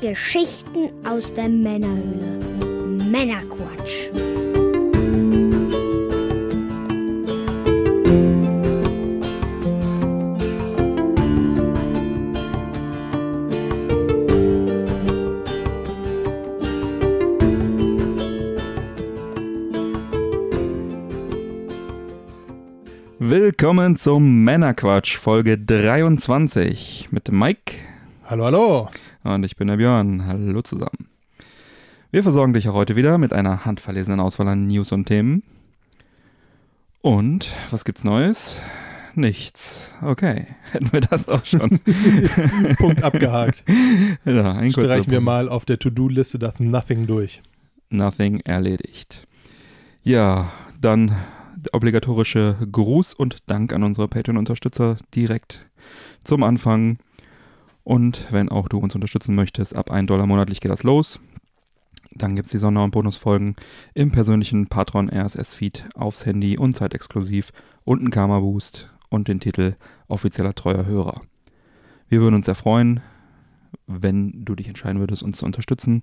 Geschichten aus der Männerhöhle. Männerquatsch. Willkommen zum Männerquatsch, Folge 23 mit Mike Hallo, hallo. Und ich bin der Björn. Hallo zusammen. Wir versorgen dich auch heute wieder mit einer handverlesenen Auswahl an News und Themen. Und was gibt's Neues? Nichts. Okay, hätten wir das auch schon. Punkt abgehakt. ja, ein Streichen wir Punkt. mal auf der To-Do-Liste das Nothing durch. Nothing erledigt. Ja, dann der obligatorische Gruß und Dank an unsere Patreon-Unterstützer direkt zum Anfang. Und wenn auch du uns unterstützen möchtest, ab 1 Dollar monatlich geht das los. Dann gibt es die Sonder- und Bonusfolgen im persönlichen Patron RSS-Feed aufs Handy und zeitexklusiv und einen Karma-Boost und den Titel offizieller treuer Hörer. Wir würden uns sehr freuen, wenn du dich entscheiden würdest, uns zu unterstützen.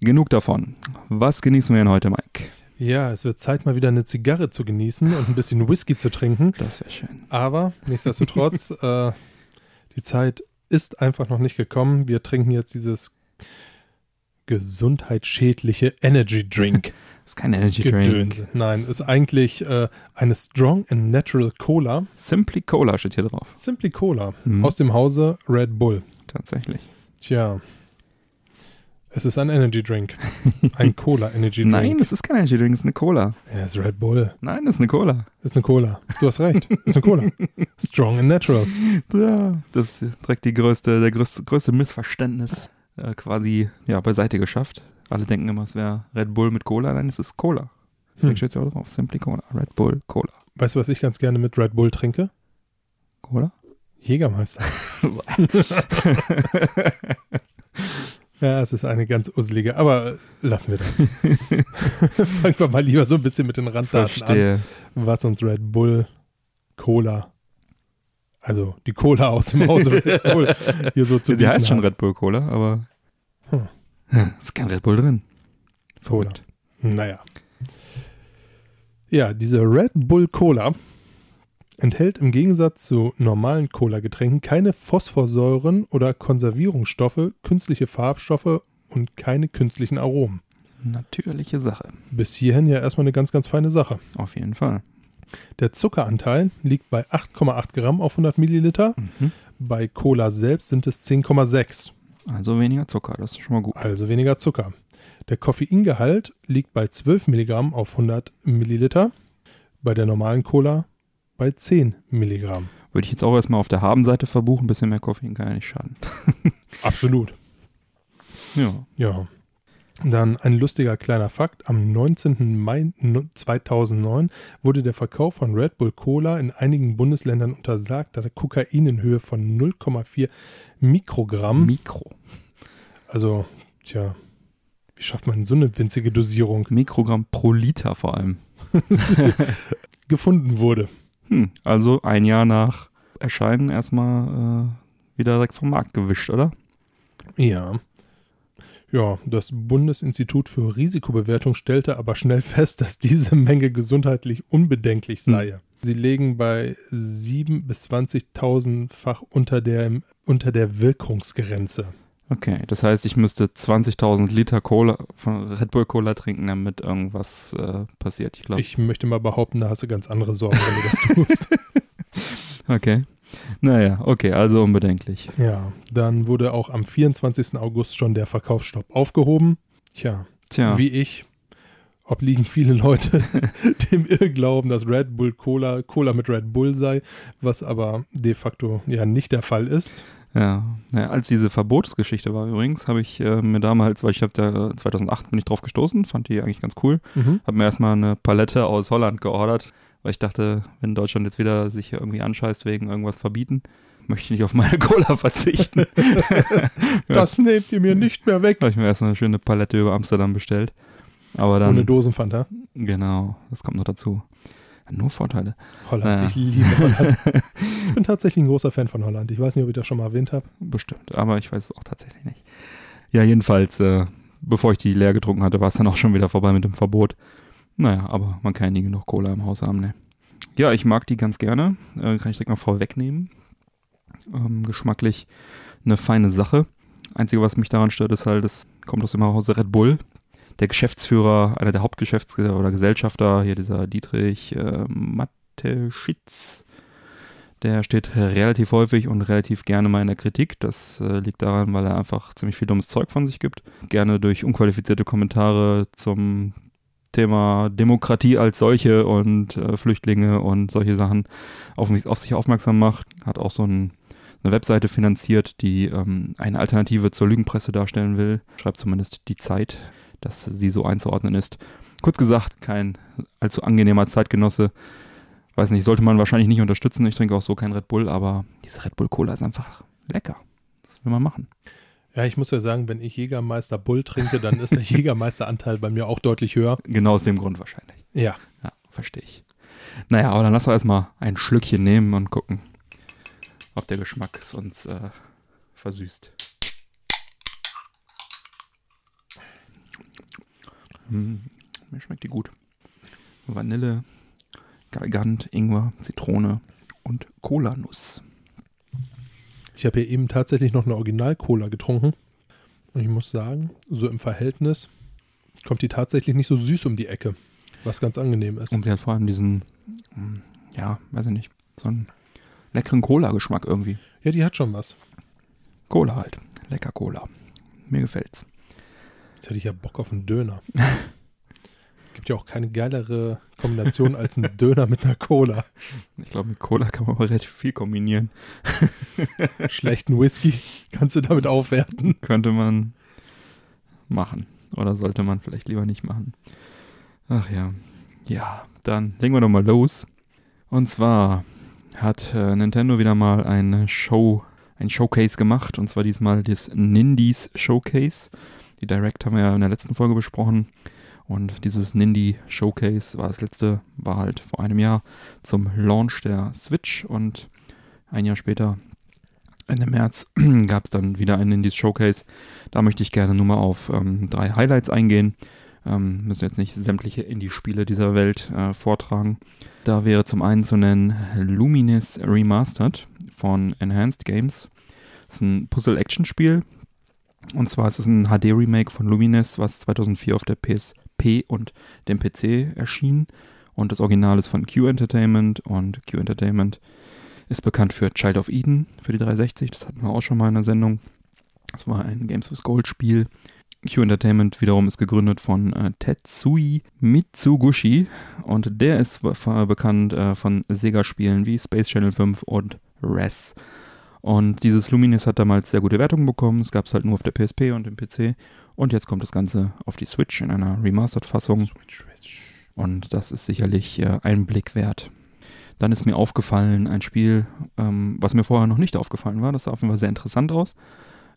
Genug davon. Was genießen wir denn heute, Mike? Ja, es wird Zeit, mal wieder eine Zigarre zu genießen und ein bisschen Whisky zu trinken. Das wäre schön. Aber nichtsdestotrotz, äh, die Zeit ist einfach noch nicht gekommen. Wir trinken jetzt dieses gesundheitsschädliche Energy Drink. Das ist kein Energy Drink. Gedönse. Nein, ist eigentlich äh, eine Strong and Natural Cola. Simply Cola steht hier drauf. Simply Cola. Mhm. Aus dem Hause Red Bull. Tatsächlich. Tja. Es ist ein Energy Drink. Ein Cola Energy Drink. Nein, es ist kein Energy Drink, es ist eine Cola. Ja, es ist Red Bull. Nein, es ist eine Cola. Ist eine Cola. Du hast recht. Ist eine Cola. Strong and natural. Ja, das ist direkt die größte, der größte, größte Missverständnis äh, quasi ja, beiseite geschafft. Alle denken immer, es wäre Red Bull mit Cola. Nein, es ist Cola. Deswegen Hm. steht es auch drauf. Simply Cola. Red Bull, Cola. Weißt du, was ich ganz gerne mit Red Bull trinke? Cola? Jägermeister. Ja, es ist eine ganz usselige, aber lassen wir das. Fangen wir mal lieber so ein bisschen mit den Randdaten Verstehe. an, was uns Red Bull, Cola, also die Cola aus dem Hause Red Bull hier so zu Sie heißt schon hat. Red Bull Cola, aber Hm. ist kein Red Bull drin. Cola. Verrückt. Naja. Ja, diese Red Bull Cola enthält im Gegensatz zu normalen Cola-Getränken keine Phosphorsäuren oder Konservierungsstoffe, künstliche Farbstoffe und keine künstlichen Aromen. Natürliche Sache. Bis hierhin ja erstmal eine ganz, ganz feine Sache. Auf jeden Fall. Der Zuckeranteil liegt bei 8,8 Gramm auf 100 Milliliter. Mhm. Bei Cola selbst sind es 10,6, Also weniger Zucker, das ist schon mal gut. also weniger Zucker. Der Koffeingehalt liegt bei 12 Milligramm auf 100 Milliliter. Bei der normalen Cola bei 10 Milligramm. Würde ich jetzt auch erstmal auf der Habenseite verbuchen. Ein bisschen mehr Koffein kann ja nicht schaden. Absolut. Ja. Ja. Dann ein lustiger kleiner Fakt. Am 19. Mai 2009 wurde der Verkauf von Red Bull Cola in einigen Bundesländern untersagt, da der Kokain in Höhe von 0,4 Mikrogramm, Mikro. also, tja, wie schafft man so eine winzige Dosierung, Mikrogramm pro Liter vor allem. gefunden wurde. Hm. Also ein Jahr nach Erscheinen erstmal äh, wieder direkt vom Markt gewischt, oder? Ja. Ja, das Bundesinstitut für Risikobewertung stellte aber schnell fest, dass diese Menge gesundheitlich unbedenklich sei. Sie legen bei 7.000 bis 20.000-fach unter der, unter der Wirkungsgrenze. Okay, das heißt, ich müsste 20.000 Liter Cola von Red Bull Cola trinken, damit irgendwas äh, passiert. Ich glaube. Ich möchte mal behaupten, da hast du ganz andere Sorgen, wenn du das tust. Okay. Naja, okay, also unbedenklich. ja, dann wurde auch am 24. August schon der Verkaufsstopp aufgehoben. Tja, Tja, wie ich obliegen viele Leute dem Irrglauben, dass Red Bull Cola Cola mit Red Bull sei, was aber de facto ja nicht der Fall ist. Ja. ja. Als diese Verbotsgeschichte war übrigens, habe ich äh, mir damals, weil ich habe da 2008 bin ich drauf gestoßen, fand die eigentlich ganz cool. Mhm. Habe mir erstmal eine Palette aus Holland geordert, weil ich dachte, wenn Deutschland jetzt wieder sich hier irgendwie anscheißt wegen irgendwas verbieten, möchte ich nicht auf meine Cola verzichten. Das nehmt ihr mir nicht mehr weg. habe ich mir erstmal eine schöne Palette über Amsterdam bestellt. Aber dann, Ohne Dosenfanta. genau, das kommt noch dazu. Nur Vorteile. Holland, Ja. ich liebe Holland. ich bin tatsächlich ein großer Fan von Holland. Ich weiß nicht, ob ich das schon mal erwähnt habe. Bestimmt, aber ich weiß es auch tatsächlich nicht. Ja, jedenfalls, äh, bevor ich die leer getrunken hatte, war es dann auch schon wieder vorbei mit dem Verbot. Naja, aber man kann ja nie genug Cola im Haus haben, ne? Ja, ich mag die ganz gerne. Äh, kann ich direkt mal vorwegnehmen. Ähm, geschmacklich eine feine Sache. Einzige, was mich daran stört, ist halt, es kommt aus dem Hause Red Bull. Der Geschäftsführer, einer der Hauptgeschäfts- oder Gesellschafter, hier dieser Dietrich äh, Mateschitz, der steht relativ häufig und relativ gerne mal in der Kritik. Das äh, liegt daran, weil er einfach ziemlich viel dummes Zeug von sich gibt. Gerne durch unqualifizierte Kommentare zum Thema Demokratie als solche und äh, Flüchtlinge und solche Sachen auf, auf sich aufmerksam macht. Hat auch so ein, eine Webseite finanziert, die ähm, eine Alternative zur Lügenpresse darstellen will. Schreibt zumindest die Zeit, dass sie so einzuordnen ist. Kurz gesagt, kein allzu angenehmer Zeitgenosse. Weiß nicht, sollte man wahrscheinlich nicht unterstützen. Ich trinke auch so kein Red Bull, aber diese Red Bull Cola ist einfach lecker. Das will man machen. Ja, ich muss ja sagen, wenn ich Jägermeister Bull trinke, dann ist der Jägermeisteranteil bei mir auch deutlich höher. Genau aus dem Grund wahrscheinlich. Ja. Ja, verstehe ich. Naja, aber dann lass doch erstmal ein Schlückchen nehmen und gucken, ob der Geschmack es uns äh, versüßt. Hm, mir schmeckt die gut. Vanille, Galgant, Ingwer, Zitrone und Cola-Nuss. Ich habe hier eben tatsächlich noch eine Original-Cola getrunken. Und ich muss sagen, so im Verhältnis kommt die tatsächlich nicht so süß um die Ecke. Was ganz angenehm ist. Und sie hat vor allem diesen, hm, ja, weiß ich nicht, so einen leckeren Cola-Geschmack irgendwie. Ja, die hat schon was. Cola halt. Lecker Cola. Mir gefällt's. Jetzt hätte ich ja Bock auf einen Döner. Gibt ja auch keine geilere Kombination als ein Döner mit einer Cola. Ich glaube, mit Cola kann man aber relativ viel kombinieren. Schlechten Whisky kannst du damit aufwerten. Könnte man machen. Oder sollte man vielleicht lieber nicht machen. Ach ja. Ja, dann legen wir doch mal los. Und zwar hat äh, Nintendo wieder mal eine Show, ein Showcase gemacht. Und zwar diesmal das Nindies Showcase. Die Direct haben wir ja in der letzten Folge besprochen. Und dieses Nindy Showcase war das letzte, war halt vor einem Jahr zum Launch der Switch und ein Jahr später, Ende März, gab es dann wieder ein Nindies Showcase. Da möchte ich gerne nur mal auf ähm, drei Highlights eingehen. Ähm, müssen jetzt nicht sämtliche Indie-Spiele dieser Welt äh, vortragen. Da wäre zum einen zu nennen Luminous Remastered von Enhanced Games. Das ist ein Puzzle-Action-Spiel. Und zwar ist es ein HD-Remake von Luminous, was 2004 auf der PSP und dem PC erschien. Und das Original ist von Q Entertainment. Und Q Entertainment ist bekannt für Child of Eden für die 360. Das hatten wir auch schon mal in der Sendung. Das war ein Games with Gold Spiel. Q Entertainment wiederum ist gegründet von äh, Tetsui Mitsugushi und der ist be bekannt äh, von Sega-Spielen wie Space Channel 5 und Res. Und dieses Luminous hat damals sehr gute Wertungen bekommen. Es gab es halt nur auf der PSP und dem PC. Und jetzt kommt das Ganze auf die Switch in einer Remastered-Fassung. Und das ist sicherlich äh, ein Blick wert. Dann ist mir aufgefallen ein Spiel, ähm, was mir vorher noch nicht aufgefallen war. Das sah auf jeden Fall sehr interessant aus.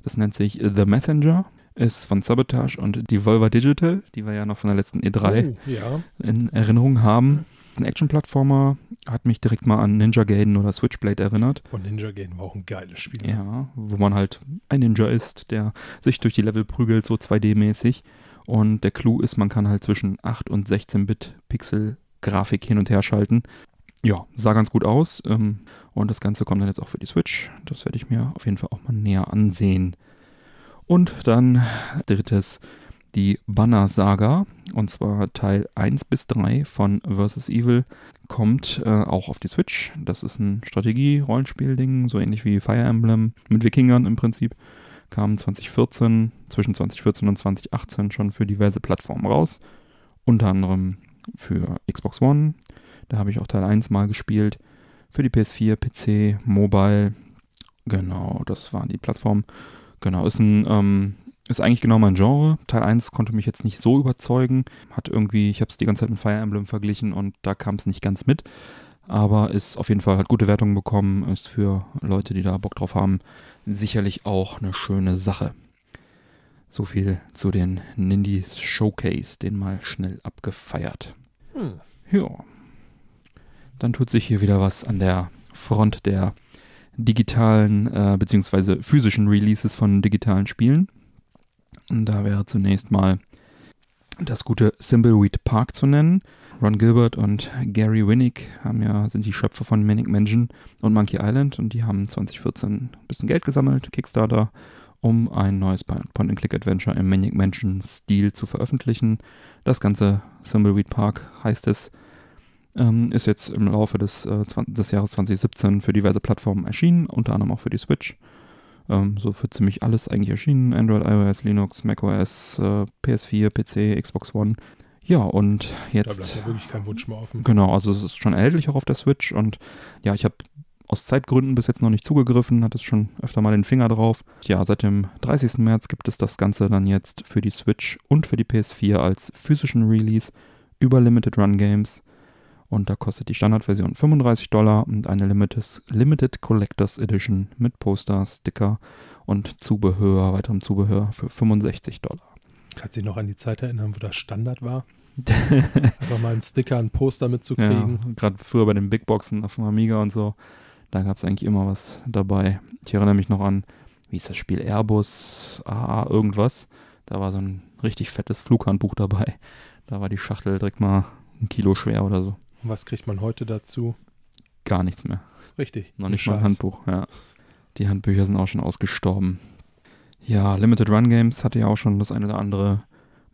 Das nennt sich The Messenger. Ist von Sabotage und Devolver Digital, die wir ja noch von der letzten E3 Oh, ja. in Erinnerung haben. Ein Action-Plattformer hat mich direkt mal an Ninja Gaiden oder Switchblade erinnert. Und Ninja Gaiden war auch ein geiles Spiel. Ja, wo man halt ein Ninja ist, der sich durch die Level prügelt, so 2D-mäßig. Und der Clou ist, man kann halt zwischen 8 und 16-Bit Pixel-Grafik hin und her schalten. Ja, sah ganz gut aus. Ähm, und das Ganze kommt dann jetzt auch für die Switch. Das werde ich mir auf jeden Fall auch mal näher ansehen. Und dann drittes, die Banner-Saga. Und zwar Teil 1 bis 3 von Versus Evil kommt äh, auch auf die Switch. Das ist ein Strategie-Rollenspiel-Ding, so ähnlich wie Fire Emblem mit Wikingern im Prinzip. Kam 2014, zwischen 2014 und 2018 schon für diverse Plattformen raus. Unter anderem für Xbox One. Da habe ich auch Teil 1 mal gespielt. Für die PS4, PC, Mobile. Genau, das waren die Plattformen. Genau, ist ein, ähm, ist eigentlich genau mein Genre. Teil 1 konnte mich jetzt nicht so überzeugen. Hat irgendwie, ich habe es die ganze Zeit mit Fire Emblem verglichen und da kam es nicht ganz mit. Aber ist auf jeden Fall, hat gute Wertungen bekommen, ist für Leute, die da Bock drauf haben, sicherlich auch eine schöne Sache. So viel zu den Nindies Showcase, den mal schnell abgefeiert. Hm. Ja. Dann tut sich hier wieder was an der Front der digitalen äh, bzw. physischen Releases von digitalen Spielen. Da wäre zunächst mal das gute Thimbleweed Park zu nennen. Ron Gilbert und Gary Winnick haben ja, sind die Schöpfer von Manic Mansion und Monkey Island und die haben 2014 ein bisschen Geld gesammelt, Kickstarter, um ein neues Point-and-Click-Adventure im Manic Mansion-Stil zu veröffentlichen. Das ganze Thimbleweed Park heißt es, ähm, ist jetzt im Laufe des, äh, des Jahres 2017 für diverse Plattformen erschienen, unter anderem auch für die Switch. Ähm, so für ziemlich alles eigentlich erschienen. Android, iOS, Linux, macOS, äh, PS4, PC, Xbox One. Ja, und jetzt. Da bleibt ja wirklich kein Wunsch mehr offen. Genau, also es ist schon erhältlich auch auf der Switch und ja, ich habe aus Zeitgründen bis jetzt noch nicht zugegriffen, hatte es schon öfter mal den Finger drauf. Ja, seit dem 30. März gibt es das Ganze dann jetzt für die Switch und für die PS4 als physischen Release über Limited Run Games. Und da kostet die Standardversion 35 Dollar und eine Limited, Limited Collectors Edition mit Poster, Sticker und Zubehör, weiterem Zubehör für 65 Dollar. Kannst du dich noch an die Zeit erinnern, wo das Standard war? Einfach mal einen Sticker, ein Poster mitzukriegen. Ja, gerade früher bei den Big Boxen auf dem Amiga und so. Da gab es eigentlich immer was dabei. Ich erinnere mich noch an, wie ist das Spiel? Airbus AA irgendwas. Da war so ein richtig fettes Flughandbuch dabei. Da war die Schachtel direkt mal ein Kilo schwer oder so. Und was kriegt man heute dazu? Gar nichts mehr. Richtig. Noch nicht Scheiß. mal ein Handbuch, ja. Die Handbücher sind auch schon ausgestorben. Ja, Limited Run Games hatte ja auch schon das eine oder andere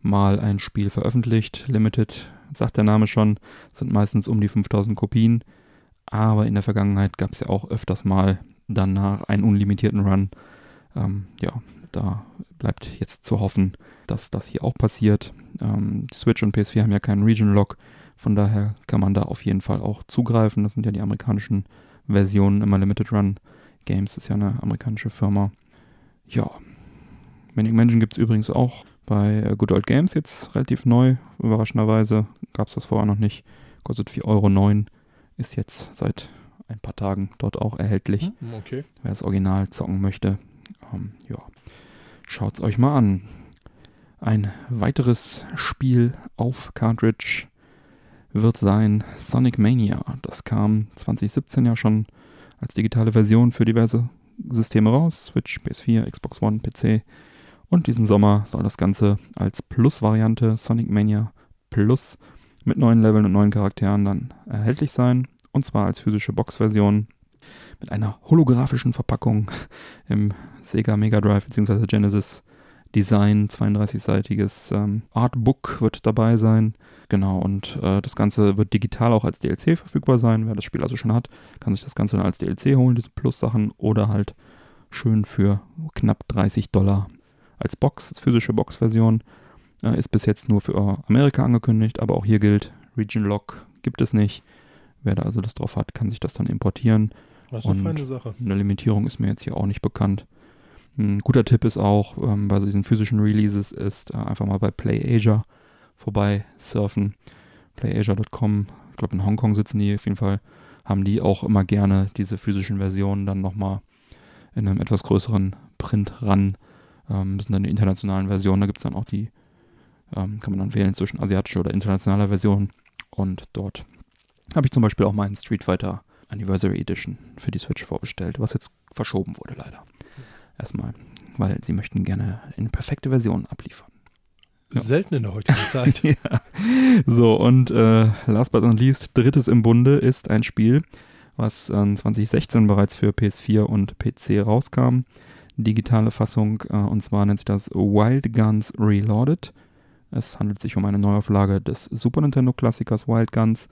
Mal ein Spiel veröffentlicht. Limited, sagt der Name schon, sind meistens um die 5000 Kopien. Aber in der Vergangenheit gab es ja auch öfters mal danach einen unlimitierten Run. Ähm, ja, da bleibt jetzt zu hoffen, dass das hier auch passiert. Ähm, Switch und PS4 haben ja keinen Region Lock, von daher kann man da auf jeden Fall auch zugreifen. Das sind ja die amerikanischen Versionen immer Limited Run Games, ist ja eine amerikanische Firma. Ja, Manic Mansion gibt es übrigens auch bei äh, Good Old Games jetzt relativ neu. Überraschenderweise gab es das vorher noch nicht. Kostet 4,09 Euro. Ist jetzt seit ein paar Tagen dort auch erhältlich. Hm, okay. Wer das Original zocken möchte, ähm, ja, schaut es euch mal an. Ein weiteres Spiel auf Cartridge wird sein Sonic Mania. Das kam 2017 ja schon als digitale Version für diverse Systeme raus. Switch, PS4, Xbox One, PC. Und diesen Sommer soll das Ganze als Plus-Variante Sonic Mania Plus mit neuen Leveln und neuen Charakteren dann erhältlich sein. Und zwar als physische Box-Version mit einer holographischen Verpackung im Sega Mega Drive bzw. Genesis Design. 32-seitiges ähm, Artbook wird dabei sein. Genau, und äh, das Ganze wird digital auch als DLC verfügbar sein. Wer das Spiel also schon hat, kann sich das Ganze dann als DLC holen, diese Plus-Sachen, oder halt schön für knapp 30 Dollar als Box, als physische Box-Version. Äh, ist bis jetzt nur für Amerika angekündigt, aber auch hier gilt, Region Lock gibt es nicht. Wer da also Lust drauf hat, kann sich das dann importieren. Das ist eine feine Sache. Eine Limitierung ist mir jetzt hier auch nicht bekannt. Ein guter Tipp ist auch ähm, bei diesen physischen Releases ist äh, einfach mal bei PlayAsia vorbei surfen. PlayAsia.com, ich glaube in Hongkong sitzen die auf jeden Fall, haben die auch immer gerne diese physischen Versionen dann nochmal in einem etwas größeren Print ran. Ähm, das sind dann die internationalen Versionen, da gibt es dann auch die ähm, kann man dann wählen zwischen asiatischer oder internationaler Version. Und dort habe ich zum Beispiel auch meinen Street Fighter Anniversary Edition für die Switch vorbestellt, was jetzt verschoben wurde leider. Erstmal, weil sie möchten gerne eine perfekte Version abliefern. Ja. Selten in der heutigen Zeit. ja. So, und äh, last but not least, drittes im Bunde ist ein Spiel, was äh, 2016 bereits für PS4 und PC rauskam. Digitale Fassung, äh, und zwar nennt sich das Wild Guns Reloaded. Es handelt sich um eine Neuauflage des Super Nintendo Klassikers Wild Guns.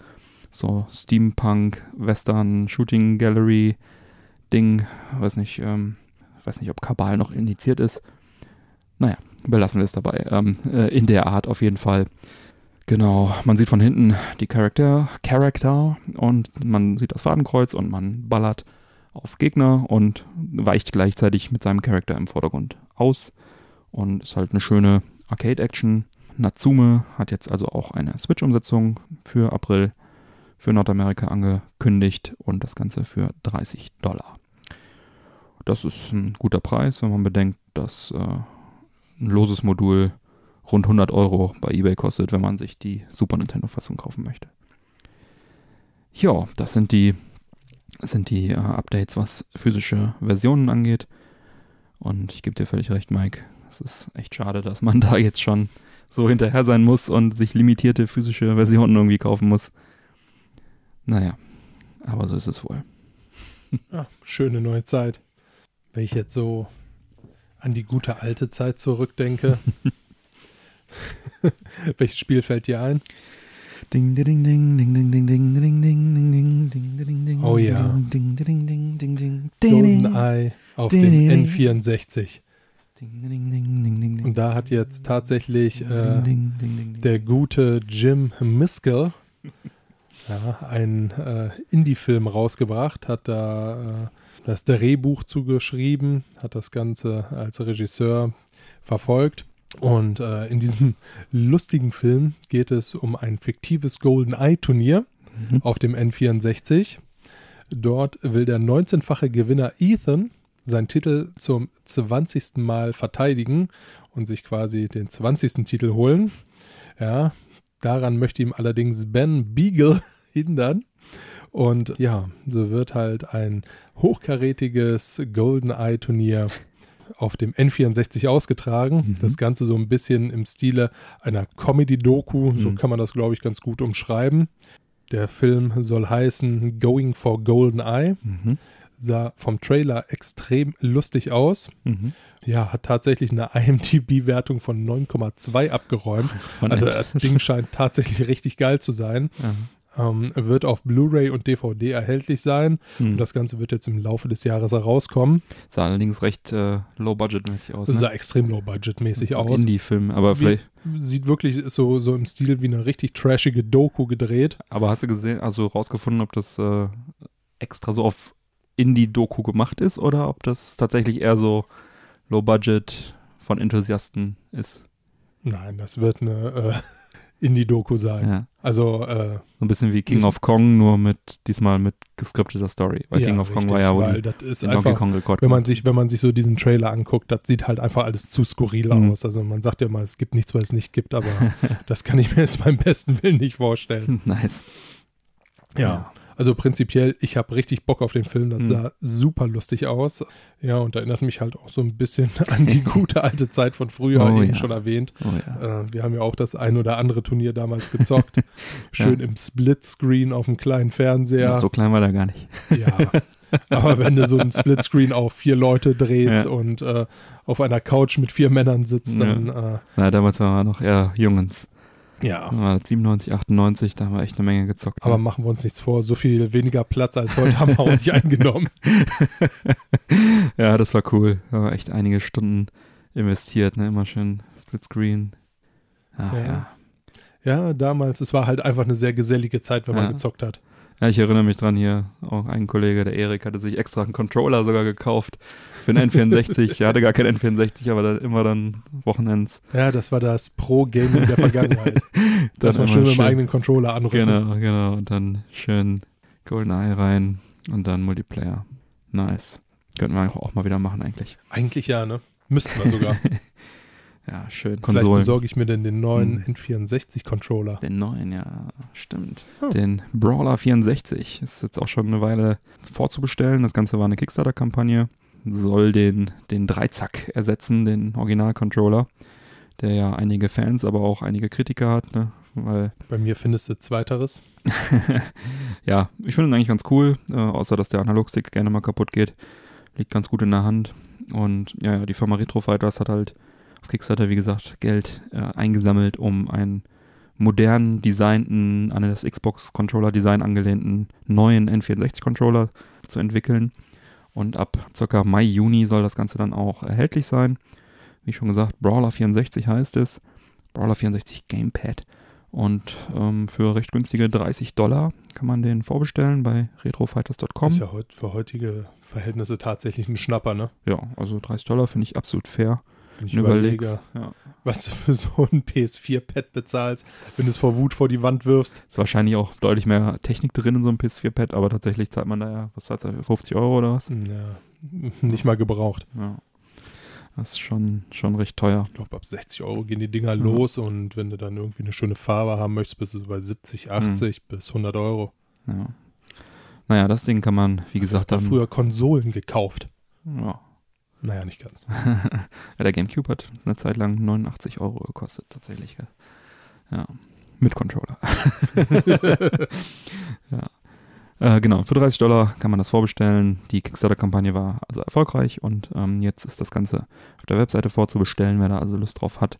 So Steampunk, Western, Shooting Gallery Ding. Weiß nicht, ähm, weiß nicht, ob Kabal noch indiziert ist. Naja, belassen wir es dabei. Ähm, äh, in der Art auf jeden Fall. Genau, man sieht von hinten die Charakter, Charakter und man sieht das Fadenkreuz und man ballert auf Gegner und weicht gleichzeitig mit seinem Charakter im Vordergrund aus. Und ist halt eine schöne Arcade-Action. Natsume hat jetzt also auch eine Switch-Umsetzung für April für Nordamerika angekündigt und das Ganze für 30 Dollar. Das ist ein guter Preis, wenn man bedenkt, dass äh, ein loses Modul rund 100 Euro bei eBay kostet, wenn man sich die Super Nintendo-Fassung kaufen möchte. Ja, das sind die, sind die äh, Updates, was physische Versionen angeht. Und ich gebe dir völlig recht, Mike. Das ist echt schade, dass man da jetzt schon so hinterher sein muss und sich limitierte physische Versionen irgendwie kaufen muss. Naja, aber so ist es wohl. Ja, schöne neue Zeit. Wenn ich jetzt so an die gute alte Zeit zurückdenke. Welches Spiel fällt dir ein? Ding, ding, ding, ding, ding, ding, ding, ding, ding, ding, ding, ding, ding, ding, Oh ja. Ding, ding, ding, ding, ding, GoldenEye auf dem Ding. N64. Ding, ding, ding, ding, ding, ding. Und da hat jetzt tatsächlich Ding, äh, ding, ding, ding, ding. der gute Jim Miskell ja, einen äh, Indie-Film rausgebracht, hat da äh, das Drehbuch zugeschrieben, hat das Ganze als Regisseur verfolgt. Und äh, in diesem lustigen Film geht es um ein fiktives GoldenEye-Turnier Mhm. auf dem N64. Dort will der 19-fache Gewinner Ethan seinen Titel zum 20. Mal verteidigen und sich quasi den 20. Titel holen. Ja, daran möchte ihm allerdings Ben Beagle hindern. Und ja, so wird halt ein hochkarätiges GoldenEye-Turnier auf dem N64 ausgetragen. Mhm. Das Ganze so ein bisschen im Stile einer Comedy-Doku, so Mhm. kann man das, glaube ich, ganz gut umschreiben. Der Film soll heißen Going for GoldenEye. Mhm. Sah vom Trailer extrem lustig aus. Mhm. Ja, hat tatsächlich eine IMDb-Wertung von 9,2 abgeräumt. Von Also das Ding scheint tatsächlich richtig geil zu sein. Ja. Ähm, wird auf Blu-ray und DVD erhältlich sein. Hm. Und das Ganze wird jetzt im Laufe des Jahres herauskommen. Sah allerdings recht äh, low-budget-mäßig aus. Ne? sah extrem low-budget-mäßig aus. Indie-Film, aber Wie- vielleicht. Sieht wirklich so, so im Stil wie eine richtig trashige Doku gedreht. Aber hast du gesehen, also rausgefunden, ob das äh, extra so auf Indie-Doku gemacht ist oder ob das tatsächlich eher so Low-Budget von Enthusiasten ist? Nein, das wird eine äh, Indie-Doku sein. Ja. Also, äh, So ein bisschen wie King of Kong, nur mit diesmal mit geskripteter Story. Weil ja, King of Kong richtig, war ja wohl das ist Donkey einfach, Kong Rekord. wenn man sich, wenn man sich so diesen Trailer anguckt, das sieht halt einfach alles zu skurril Mhm. aus. Also man sagt ja mal, es gibt nichts, was es nicht gibt, aber das kann ich mir jetzt beim besten Willen nicht vorstellen. nice. Ja. Also prinzipiell, ich habe richtig Bock auf den Film. Das Mhm. sah super lustig aus. Ja, und erinnert mich halt auch so ein bisschen an die gute alte Zeit von früher, Oh, eben ja. schon erwähnt. Oh ja. Äh, wir haben ja auch das ein oder andere Turnier damals gezockt. Schön im Splitscreen auf dem kleinen Fernseher. So klein war der gar nicht. Ja. Aber wenn du so einen Splitscreen auf vier Leute drehst Ja. und äh, auf einer Couch mit vier Männern sitzt, dann äh, Na, damals waren wir noch eher Jungens. Ja. War 97, 98, da haben wir echt eine Menge gezockt. Aber ne? machen wir uns nichts vor, so viel weniger Platz als heute haben wir auch nicht eingenommen. ja, das war cool. Da haben wir echt einige Stunden investiert, ne? Immer schön Splitscreen. Ach Ja. ja. Ja, damals, es war halt einfach eine sehr gesellige Zeit, wenn man Ja. gezockt hat. Ja, ich erinnere mich dran hier, auch ein Kollege, der Erik, hatte sich extra einen Controller sogar gekauft für einen N64. er hatte gar keinen N64, aber dann immer dann Wochenends. Ja, das war das Pro-Gaming der Vergangenheit. Dass man schön mit dem eigenen Controller anrücken. Genau, genau. Und dann schön GoldenEye rein und dann Multiplayer. Nice. Könnten wir auch mal wieder machen eigentlich. Eigentlich ja, ne? Müssten wir sogar. Ja, schön. Vielleicht Konsolen. besorge ich mir denn den neuen Hm. N64-Controller. Den neuen, ja, stimmt. Hm. Den Brawler 64 ist jetzt auch schon eine Weile vorzubestellen. Das Ganze war eine Kickstarter-Kampagne. Soll den, den Dreizack ersetzen, den Original-Controller, der ja einige Fans, aber auch einige Kritiker hat, ne? Weil, Bei mir findest du Zweiteres. ja, ich finde ihn eigentlich ganz cool, äh, außer dass der Analogstick gerne mal kaputt geht. Liegt ganz gut in der Hand. Und ja, ja, die Firma Retro Fighters hat halt auf Kickstarter, wie gesagt, Geld äh, eingesammelt, um einen modern designten, an das Xbox-Controller-Design angelehnten neuen N64-Controller zu entwickeln. Und ab ca. Mai, Juni soll das Ganze dann auch erhältlich sein. Wie schon gesagt, Brawler 64 heißt es. Brawler 64 Gamepad. Und ähm, für recht günstige 30 Dollar kann man den vorbestellen bei retrofighters.com. Ist ja heut, für heutige Verhältnisse tatsächlich ein Schnapper, ne? Ja, also 30 Dollar finde ich absolut fair. Ich überlege, Ja. was du für so ein PS4-Pad bezahlst, wenn du es vor Wut vor die Wand wirfst. Ist wahrscheinlich auch deutlich mehr Technik drin in so einem PS4-Pad, aber tatsächlich zahlt man da ja, was zahlt er, 50 Euro oder was? Ja, nicht mal gebraucht. Ja. Das ist schon, schon recht teuer. Ich glaube, ab 60 Euro gehen die Dinger Mhm. los und wenn du dann irgendwie eine schöne Farbe haben möchtest, bist du bei 70, 80 bis 100 Euro. Ja. Naja, das Ding kann man, wie Ich gesagt, habe dann. früher Konsolen gekauft. Ja. Naja, nicht ganz. ja, der GameCube hat eine Zeit lang 89 Euro gekostet, tatsächlich. Ja, ja mit Controller. ja. Äh, genau, für 30 Dollar kann man das vorbestellen. Die Kickstarter-Kampagne war also erfolgreich und ähm, jetzt ist das Ganze auf der Webseite vorzubestellen, wer da also Lust drauf hat.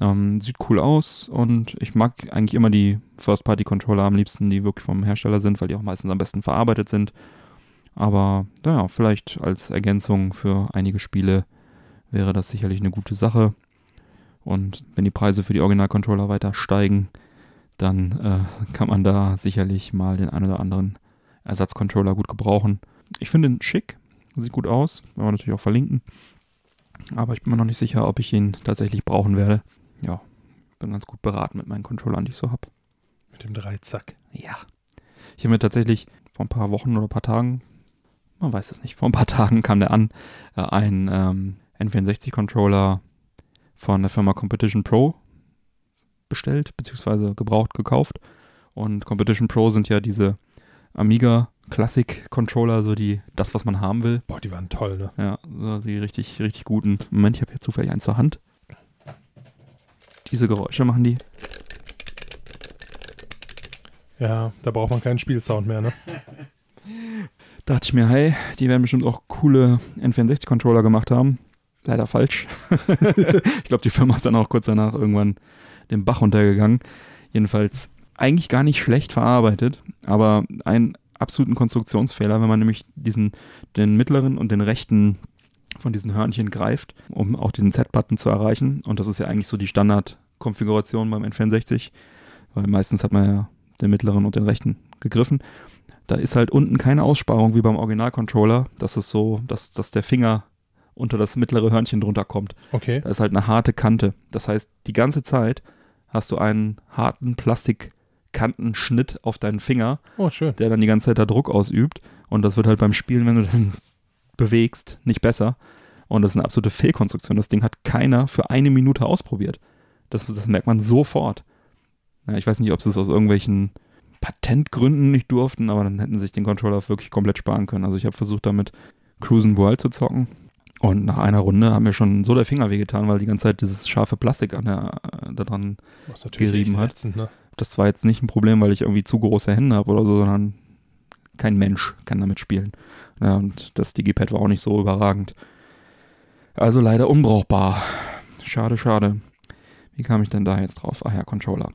Ähm, sieht cool aus und ich mag eigentlich immer die First-Party-Controller am liebsten, die wirklich vom Hersteller sind, weil die auch meistens am besten verarbeitet sind. Aber naja, vielleicht als Ergänzung für einige Spiele wäre das sicherlich eine gute Sache. Und wenn die Preise für die Original-Controller weiter steigen, dann äh, kann man da sicherlich mal den ein oder anderen Ersatzcontroller gut gebrauchen. Ich finde ihn schick, sieht gut aus, werden wir natürlich auch verlinken. Aber ich bin mir noch nicht sicher, ob ich ihn tatsächlich brauchen werde. Ja, bin ganz gut beraten mit meinen Controllern, die ich so habe. Mit dem Dreizack. Ja. Ich habe mir tatsächlich vor ein paar Wochen oder ein paar Tagen, man weiß es nicht, vor ein paar Tagen kam der an, äh, ein ähm, N64-Controller von der Firma Competition Pro bestellt, beziehungsweise gebraucht gekauft. Und Competition Pro sind ja diese Amiga Classic Controller, so die, das, was man haben will. Boah, die waren toll, ne? Ja, so die richtig, richtig guten. Moment, ich habe hier zufällig einen zur Hand. Diese Geräusche machen die. Ja, da braucht man keinen Spielsound mehr, ne? Da dachte ich mir, hey, die werden bestimmt auch coole N64-Controller gemacht haben. Leider falsch. ich glaube, die Firma ist dann auch kurz danach irgendwann den Bach runtergegangen. Jedenfalls eigentlich gar nicht schlecht verarbeitet, aber einen absoluten Konstruktionsfehler, wenn man nämlich diesen, den mittleren und den rechten von diesen Hörnchen greift, um auch diesen Z-Button zu erreichen. Und das ist ja eigentlich so die Standardkonfiguration beim N64, weil meistens hat man ja den mittleren und den rechten gegriffen. Da ist halt unten keine Aussparung wie beim Original-Controller, dass es so, dass, dass der Finger unter das mittlere Hörnchen drunter kommt. Okay. Da ist halt eine harte Kante. Das heißt, die ganze Zeit hast du einen harten Plastikkantenschnitt auf deinen Finger, Oh, schön. der dann die ganze Zeit da Druck ausübt. Und das wird halt beim Spielen, wenn du dann bewegst, nicht besser. Und das ist eine absolute Fehlkonstruktion. Das Ding hat keiner für eine Minute ausprobiert. Das, das merkt man sofort. Ja, ich weiß nicht, ob sie es aus irgendwelchen Patentgründen nicht durften, aber dann hätten sich den Controller wirklich komplett sparen können. Also ich habe versucht, damit Cruisen World zu zocken. Und nach einer Runde hat mir schon so der Finger wehgetan, weil die ganze Zeit dieses scharfe Plastik an der, äh, da dran Was natürlich Gerieben hat. ätzend, ne? das war jetzt nicht ein Problem, weil ich irgendwie zu große Hände habe oder so, sondern kein Mensch kann damit spielen. Ja, und das Digipad war auch nicht so überragend. Also leider unbrauchbar. Schade, schade. Wie kam ich denn da jetzt drauf? Ach ja, Controller.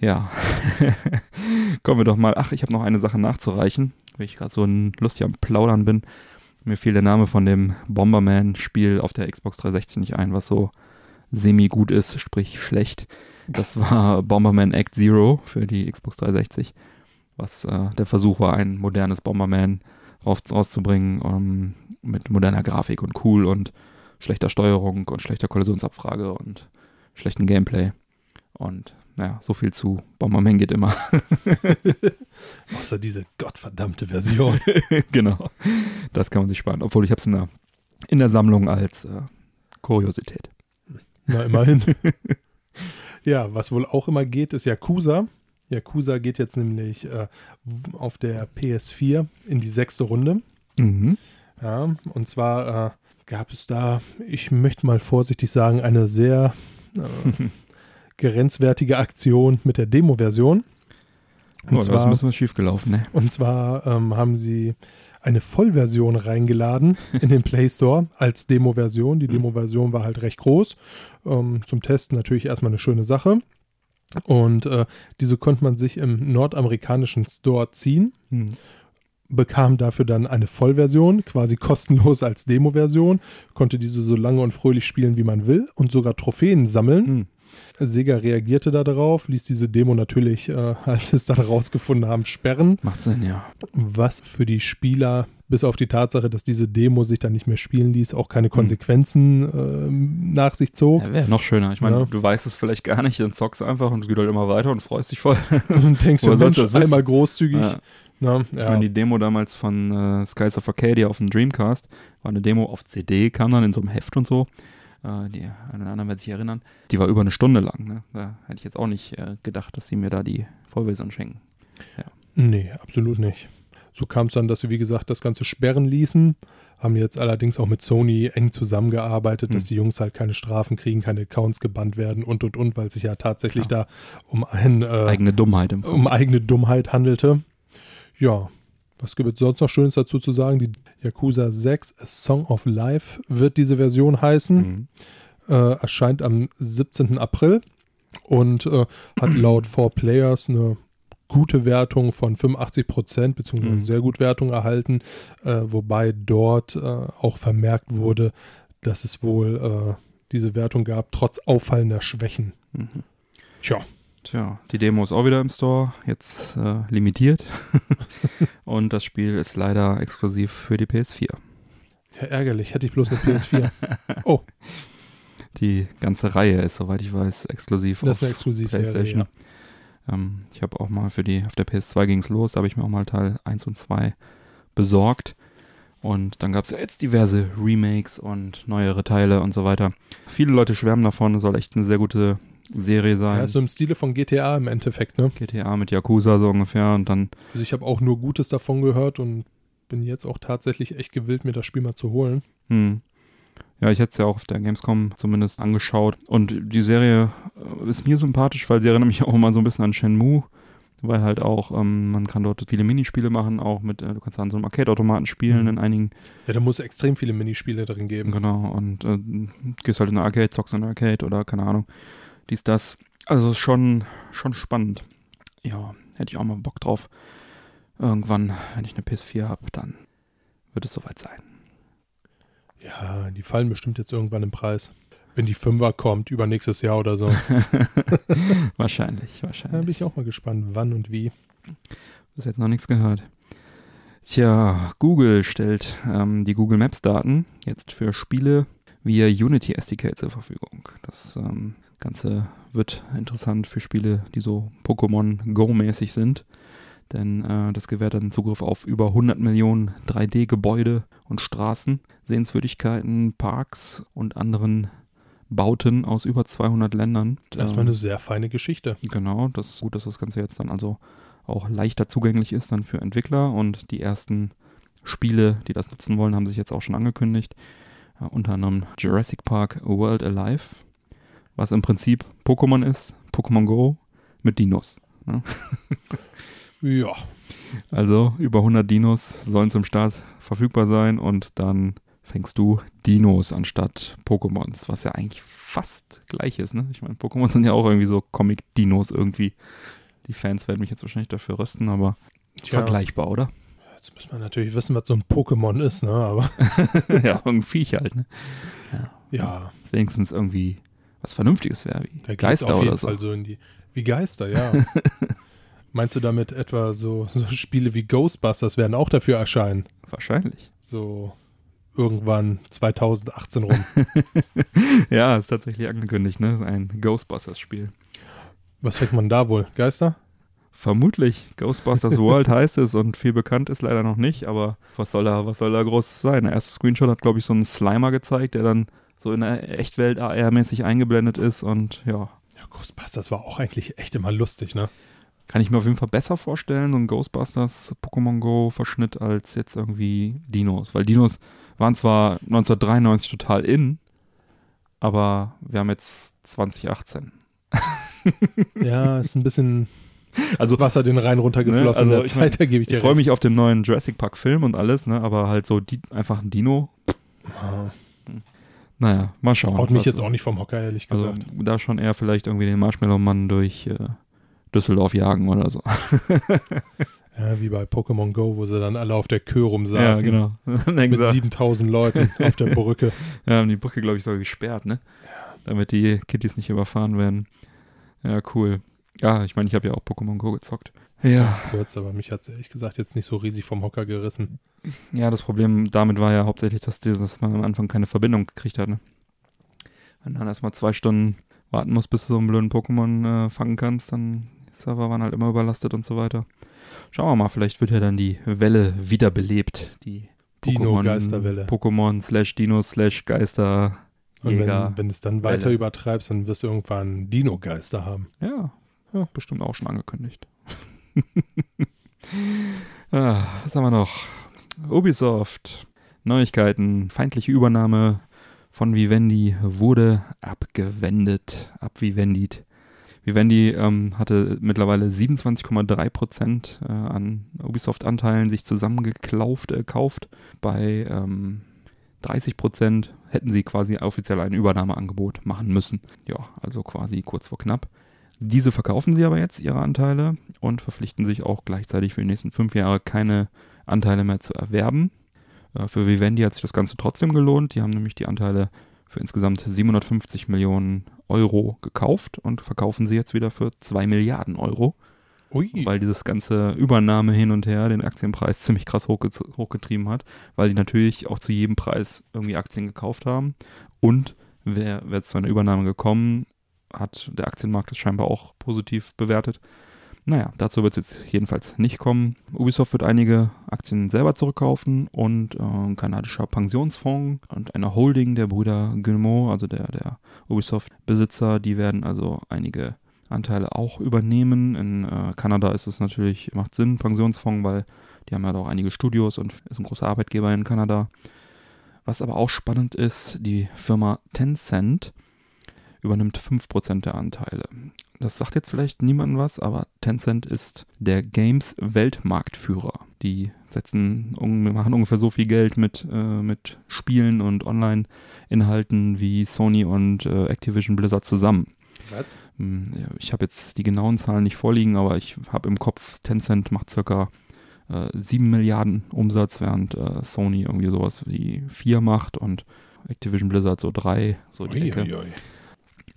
Ja. Kommen wir doch mal. Ach, ich habe noch eine Sache nachzureichen, weil ich gerade so lustig am Plaudern bin. Mir fiel der Name von dem Bomberman-Spiel auf der Xbox 360 nicht ein, was so semi-gut ist, sprich schlecht. Das war Bomberman Act Zero für die Xbox 360, was äh, der Versuch war, ein modernes Bomberman raus, rauszubringen ähm, mit moderner Grafik und cool und schlechter Steuerung und schlechter Kollisionsabfrage und schlechtem Gameplay. Und naja, so viel zu Bomberman geht immer. Außer diese gottverdammte Version. genau. Das kann man sich sparen. Obwohl ich habe es in der, in der Sammlung als äh, Kuriosität. Na, immerhin. ja, was wohl auch immer geht, ist Yakuza. Yakuza geht jetzt nämlich äh, auf der PS4 in die sechste Runde. Mhm. Ja, und zwar äh, gab es da, ich möchte mal vorsichtig sagen, eine sehr äh, grenzwertige Aktion mit der Demo-Version. Und Oh, zwar, was schiefgelaufen, ne? und zwar ähm, haben sie eine Vollversion reingeladen in den Play Store als Demo-Version. Die Mhm. Demo-Version war halt recht groß. Ähm, zum Testen natürlich erstmal eine schöne Sache. Und äh, diese konnte man sich im nordamerikanischen Store ziehen Mhm. bekam dafür dann eine Vollversion, quasi kostenlos als Demo-Version, konnte diese so lange und fröhlich spielen, wie man will und sogar Trophäen sammeln. Sega reagierte da darauf, ließ diese Demo natürlich, äh, als sie es dann rausgefunden haben, sperren, Macht Sinn, ja. was für die Spieler, bis auf die Tatsache, dass diese Demo sich dann nicht mehr spielen ließ, auch keine Konsequenzen ähm, nach sich zog. ja Wäre noch schöner. Ich meine, Ja. du weißt es vielleicht gar nicht, dann zockst du einfach und es geht halt immer weiter und freust dich voll. Und denkst du, Mensch, du das einmal großzügig. Ja. Na, Ich meine, die Demo damals von äh, Skies of Arcadia auf dem Dreamcast war eine Demo auf CD, kam dann in so einem Heft und so. Äh, die einen oder anderen werden sich erinnern. Die war über eine Stunde lang. Ne? Da hätte ich jetzt auch nicht äh, gedacht, dass sie mir da die Vollversion schenken. Nee, absolut nicht. So kam es dann, dass sie, wie gesagt, das Ganze sperren ließen. haben jetzt allerdings auch mit Sony eng zusammengearbeitet, dass Hm. die Jungs halt keine Strafen kriegen, keine Accounts gebannt werden und und und, weil es sich ja tatsächlich Klar. da um ein äh, Eigene Dummheit im um eigene Dummheit handelte. Ja, was gibt es sonst noch Schönes dazu zu sagen? Die Yakuza 6 A Song of Life wird diese Version heißen. Mhm. Äh, erscheint am 17. April und äh, hat laut 4Players eine gute Wertung von 85 Prozent, beziehungsweise Mhm. sehr gut Wertung erhalten, äh, wobei dort äh, auch vermerkt wurde, dass es wohl äh, diese Wertung gab, trotz auffallender Schwächen. Mhm. Tja, Tja, die Demo ist auch wieder im Store, jetzt äh, limitiert. Und das Spiel ist leider exklusiv für die PS4. ja, ärgerlich, hätte ich bloß eine PS4. oh, Die ganze Reihe ist, soweit ich weiß, exklusiv das ist auf eine Exklusivserie. PlayStation. Ja. Ähm, ich habe auch mal für die, auf der PS2 ging es los, da habe ich mir auch mal Teil 1 und 2 besorgt. Und dann gab es ja jetzt diverse Remakes und neuere Teile und so weiter. Viele Leute schwärmen davon, soll echt eine sehr gute Serie sein. Ja, so im Stile von GTA im Endeffekt, ne? GTA mit Yakuza so ungefähr und dann, Also ich habe auch nur Gutes davon gehört und bin jetzt auch tatsächlich echt gewillt, mir das Spiel mal zu holen. hm. Ja, ich hätte es ja auch auf der Gamescom zumindest angeschaut. Und die Serie äh, ist mir sympathisch, weil sie erinnert mich auch immer so ein bisschen an Shenmue. Weil halt auch, ähm, man kann dort viele Minispiele machen, auch mit, äh, du kannst an so einem Arcade-Automaten spielen Mhm. in einigen Ja, da muss extrem viele Minispiele drin geben. Genau, und äh, gehst halt in eine Arcade, zockst in eine Arcade oder keine Ahnung. Dies, das. Also ist schon, schon spannend. Ja, hätte ich auch mal Bock drauf. Irgendwann, wenn ich eine PS4 habe, dann wird es soweit sein. Ja, die fallen bestimmt jetzt irgendwann im Preis. Wenn die Fünfer kommt, übernächstes Jahr oder so. wahrscheinlich, Da bin wahrscheinlich. ich auch mal gespannt, wann und wie. Bis jetzt noch nichts gehört. Tja, Google stellt ähm, die Google Maps Daten jetzt für Spiele via Unity SDK zur Verfügung. Das ähm, Ganze wird interessant für Spiele, die so Pokémon Go-mäßig sind. Denn äh, das gewährt dann Zugriff auf über 100 Millionen 3D-Gebäude und Straßen, Sehenswürdigkeiten, Parks und anderen Bauten aus über 200 Ländern. Das ist mal Ähm, eine sehr feine Geschichte. Genau, das ist gut, dass das Ganze jetzt dann also auch leichter zugänglich ist dann für Entwickler und die ersten Spiele, die das nutzen wollen, haben sich jetzt auch schon angekündigt. Ja, unter anderem Jurassic Park World Alive, was im Prinzip Pokémon ist, Pokémon Go mit Dinos. Ja, Also über 100 Dinos sollen zum Start verfügbar sein und dann fängst du Dinos anstatt Pokémons, was ja eigentlich fast gleich ist. Ne? Ich meine, Pokémon sind ja auch irgendwie so Comic-Dinos irgendwie. Die Fans werden mich jetzt wahrscheinlich dafür rösten, aber Tja. vergleichbar, oder? jetzt muss man natürlich wissen, was so ein Pokémon ist, ne? Aber ja, irgendein Viech halt. Ne? ja, Dass wenigstens irgendwie was Vernünftiges wäre, wie da Geister auf jeden oder so. Fall so in die. Wie Geister, ja. Meinst du damit etwa so, so Spiele wie Ghostbusters werden auch dafür erscheinen? Wahrscheinlich. So irgendwann 2018 rum. ja, ist tatsächlich angekündigt, ne? Ein Ghostbusters-Spiel. Was fängt man da wohl? Geister? Vermutlich. Ghostbusters World heißt es und viel bekannt ist leider noch nicht, aber was soll da, was soll da groß sein? Der erste Screenshot hat, glaube ich, so einen Slimer gezeigt, der dann so in der Echtwelt AR-mäßig eingeblendet ist und ja, Ja, Ghostbusters war auch eigentlich echt immer lustig, ne? kann ich mir auf jeden Fall besser vorstellen, so ein Ghostbusters Pokémon Go Verschnitt als jetzt irgendwie Dinos, weil Dinos waren zwar 1993 total in, aber wir haben jetzt 2018. Ja, ist ein bisschen Also Wasser den Rhein runtergeflossen Ne, also in der ich Zeit, da gebe ich dir ich freue mich auf den neuen Jurassic Park Film und alles, ne, aber halt so die, einfach ein Dino, Ah, naja, mal schauen. Haut mich was- jetzt auch nicht vom Hocker, ehrlich Also gesagt. da schon eher vielleicht irgendwie den Marshmallow-Mann durch äh, Düsseldorf jagen oder so. Ja, wie bei Pokémon Go, wo sie dann alle auf der Kö ja, rumsaßen. genau. Dann denken Mit sie, 7000 Leuten auf der Brücke. ja, haben die Brücke, glaube ich, sogar gesperrt, ne? Damit die Kitties nicht überfahren werden. Ja, cool. Ja, ich meine, ich habe ja auch Pokémon Go gezockt. Ja, Kurz, aber mich hat es ehrlich gesagt jetzt nicht so riesig vom Hocker gerissen. ja, das Problem damit war ja hauptsächlich, dass, die, dass man am Anfang keine Verbindung gekriegt hat, ne? Wenn du dann erstmal zwei Stunden warten musst, bis du so einen blöden Pokémon äh, fangen kannst, dann die Server waren halt immer überlastet und so weiter. Schauen wir mal, vielleicht wird ja dann die Welle wiederbelebt. Die Dino-Geisterwelle. Pokémon slash Dino slash Geister Und wenn, wenn du es dann weiter Welle. übertreibst, dann wirst du irgendwann Dino-Geister haben. Ja, ja, bestimmt auch schon angekündigt. ah, was haben wir noch? Ubisoft Neuigkeiten. Feindliche Übernahme von Vivendi wurde abgewendet, abvivendit. Vivendi ähm, hatte mittlerweile 27,3 Prozent äh, an Ubisoft-Anteilen sich zusammengeklauft, äh. Bei ähm, 30 Prozent hätten sie quasi offiziell ein Übernahmeangebot machen müssen. Ja, also quasi kurz vor knapp. Diese verkaufen sie aber jetzt, ihre Anteile, und verpflichten sich auch gleichzeitig für die nächsten fünf Jahre keine Anteile mehr zu erwerben. Äh, für Vivendi hat sich das Ganze trotzdem gelohnt. Die haben nämlich die Anteile für insgesamt 750 Millionen Euro gekauft und verkaufen sie jetzt wieder für 2 Milliarden Euro. Ui. Weil dieses ganze Übernahme hin und her den Aktienpreis ziemlich krass hochge hochgetrieben hat, weil die natürlich auch zu jedem Preis irgendwie Aktien gekauft haben. Und wer, wer zu einer Übernahme gekommen, hat der Aktienmarkt es scheinbar auch positiv bewertet. Naja, dazu wird es jetzt jedenfalls nicht kommen. Ubisoft wird einige Aktien selber zurückkaufen und äh, ein kanadischer Pensionsfonds und eine Holding der Brüder Guillemot, also der, der Ubisoft-Besitzer, die werden also einige Anteile auch übernehmen. In äh, Kanada ist es natürlich, macht Sinn, Pensionsfonds, weil die haben ja auch einige Studios und ist ein großer Arbeitgeber in Kanada. Was aber auch spannend ist, die Firma Tencent übernimmt 5% der Anteile. Das sagt jetzt vielleicht niemandem was, aber Tencent ist der Games-Weltmarktführer. Die setzen, machen ungefähr so viel Geld mit, äh, mit Spielen und Online-Inhalten wie Sony und äh, Activision Blizzard zusammen. Was? Hm, Ich habe jetzt die genauen Zahlen nicht vorliegen, aber ich habe im Kopf, Tencent macht circa äh, 7 Milliarden Umsatz, während äh, Sony irgendwie sowas wie 4 macht und Activision Blizzard so 3, so die Ui, Ecke. ui, ui.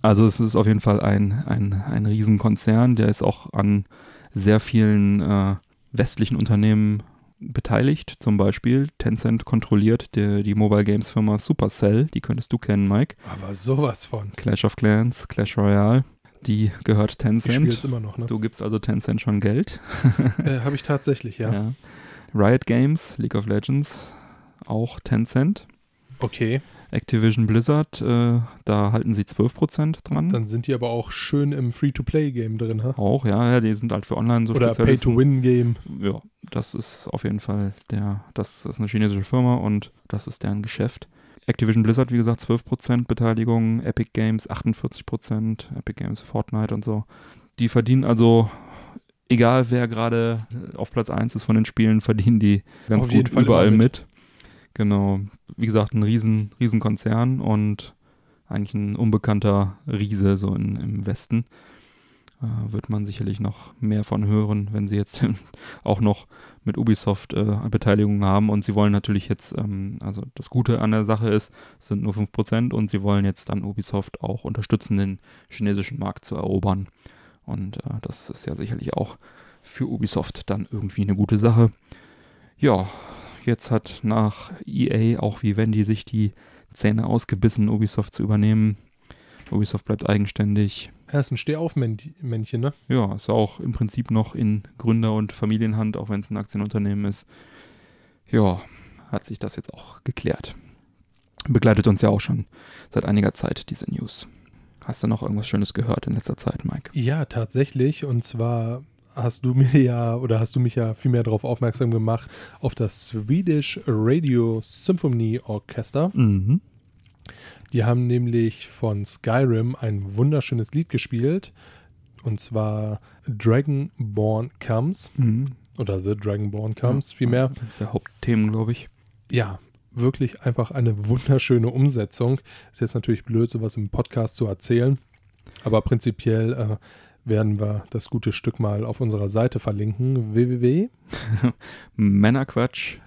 Also es ist auf jeden Fall ein, ein, ein Riesenkonzern, der ist auch an sehr vielen äh, westlichen Unternehmen beteiligt. Zum Beispiel Tencent kontrolliert die, die Mobile Games Firma Supercell, die könntest du kennen, Mike. Aber sowas von. Clash of Clans, Clash Royale, die gehört Ich Tencent. es immer noch, ne? Du gibst also Tencent schon Geld. Äh, Habe ich tatsächlich, ja. Riot Games, League of Legends, auch Tencent. Okay. Activision Blizzard, äh, da halten sie 12% dran. Dann sind die aber auch schön im Free-to-Play-Game drin, ha? auch, ja, ja, die sind halt für online so Oder. Pay-to-Win-Game. Ja, das ist auf jeden Fall der, das ist eine chinesische Firma und das ist deren Geschäft. Activision Blizzard, wie gesagt, 12% Beteiligung, Epic Games 48%, Epic Games Fortnite und so. Die verdienen also, egal wer gerade auf Platz 1 ist von den Spielen, verdienen die ganz gut Fall überall mit. mit. Genau. Wie gesagt, ein riesen, riesen Konzern und eigentlich ein unbekannter Riese so in, im Westen. Äh, wird man sicherlich noch mehr von hören, wenn sie jetzt auch noch mit Ubisoft äh, Beteiligung haben. Und sie wollen natürlich jetzt, ähm, also das Gute an der Sache ist, es sind nur 5% und sie wollen jetzt dann Ubisoft auch unterstützen, den chinesischen Markt zu erobern. Und äh, das ist ja sicherlich auch für Ubisoft dann irgendwie eine gute Sache. Ja, jetzt hat nach EA auch Vivendi sich die Zähne ausgebissen, Ubisoft zu übernehmen. Ubisoft bleibt eigenständig. Ja, ist ein Stehauf-Männchen, ne? Ja, ist auch im Prinzip noch in Gründer- und Familienhand, auch wenn es ein Aktienunternehmen ist. Ja, hat sich das jetzt auch geklärt. Begleitet uns ja auch schon seit einiger Zeit diese News. Hast du noch irgendwas Schönes gehört in letzter Zeit, Mike? Ja, tatsächlich. Und zwar hast du mir ja, oder hast du mich ja viel mehr darauf aufmerksam gemacht, auf das Swedish Radio Symphony Orchester. Mhm. Die haben nämlich von Skyrim ein wunderschönes Lied gespielt. Und zwar Dragonborn Comes. mhm. Oder The Dragonborn Comes, vielmehr. Das ist der Hauptthemen, glaube ich. Ja, wirklich einfach eine wunderschöne Umsetzung. Ist jetzt natürlich blöd, sowas im Podcast zu erzählen. Aber prinzipiell äh, werden wir das gute Stück mal auf unserer Seite verlinken. www.de Männerquatsch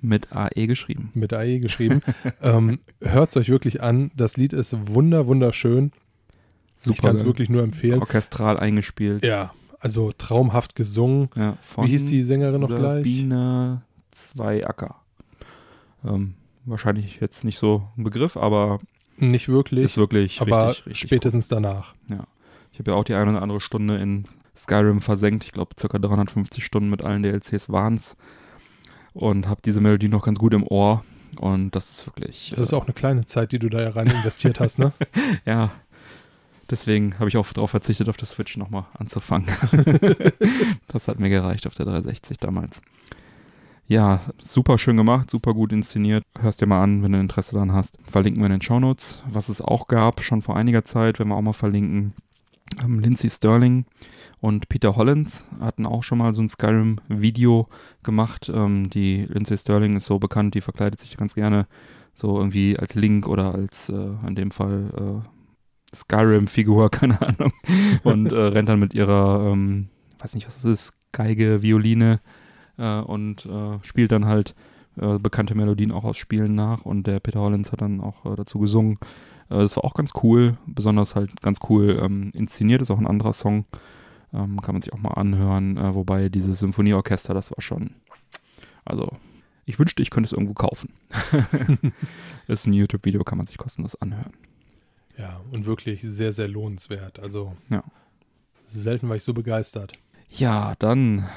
mit AE geschrieben. mit AE geschrieben. ähm, Hört es euch wirklich an. Das Lied ist wunder, wunderschön. ich kann es wirklich nur empfehlen. orchestral eingespielt. Ja, also traumhaft gesungen. Ja, Wie hieß die Sängerin noch gleich? Sabine Zweiacker. Ähm, wahrscheinlich jetzt nicht so ein Begriff, aber Nicht wirklich, ist wirklich aber richtig, richtig spätestens danach. Cool. Ich habe ja auch die eine oder andere Stunde in Skyrim versenkt. Ich glaube, circa 350 Stunden mit allen DLCs waren's. Und habe diese Melodie noch ganz gut im Ohr. Und das ist wirklich. Das ist äh, auch eine kleine Zeit, die du da rein investiert hast, ne? Ja. Deswegen habe ich auch darauf verzichtet, auf der Switch nochmal anzufangen. das hat mir gereicht auf der 360 damals. Ja, super schön gemacht, super gut inszeniert. Hörst dir mal an, wenn du Interesse daran hast. Verlinken wir in den Shownotes. Was es auch gab, schon vor einiger Zeit, werden wir auch mal verlinken. Ähm, Lindsay Sterling und Peter Hollins hatten auch schon mal so ein Skyrim-Video gemacht. Ähm, die Lindsay Sterling ist so bekannt, die verkleidet sich ganz gerne so irgendwie als Link oder als äh, in dem Fall äh, Skyrim-Figur, keine Ahnung. Und äh, rennt dann mit ihrer, ähm, weiß nicht, was das ist, Geige, Violine äh, und äh, spielt dann halt äh, bekannte Melodien auch aus Spielen nach. Und der Peter Hollins hat dann auch dazu gesungen. Äh, das war auch ganz cool, besonders halt ganz cool ähm, inszeniert, ist auch ein anderer Song. Ähm, kann man sich auch mal anhören. Äh, wobei dieses Symphonieorchester, das war schon, also ich wünschte, ich könnte es irgendwo kaufen. das ist ein YouTube-Video, kann man sich kostenlos anhören. Ja, und wirklich sehr, sehr lohnenswert. Also Ja. selten war ich so begeistert. Ja, dann,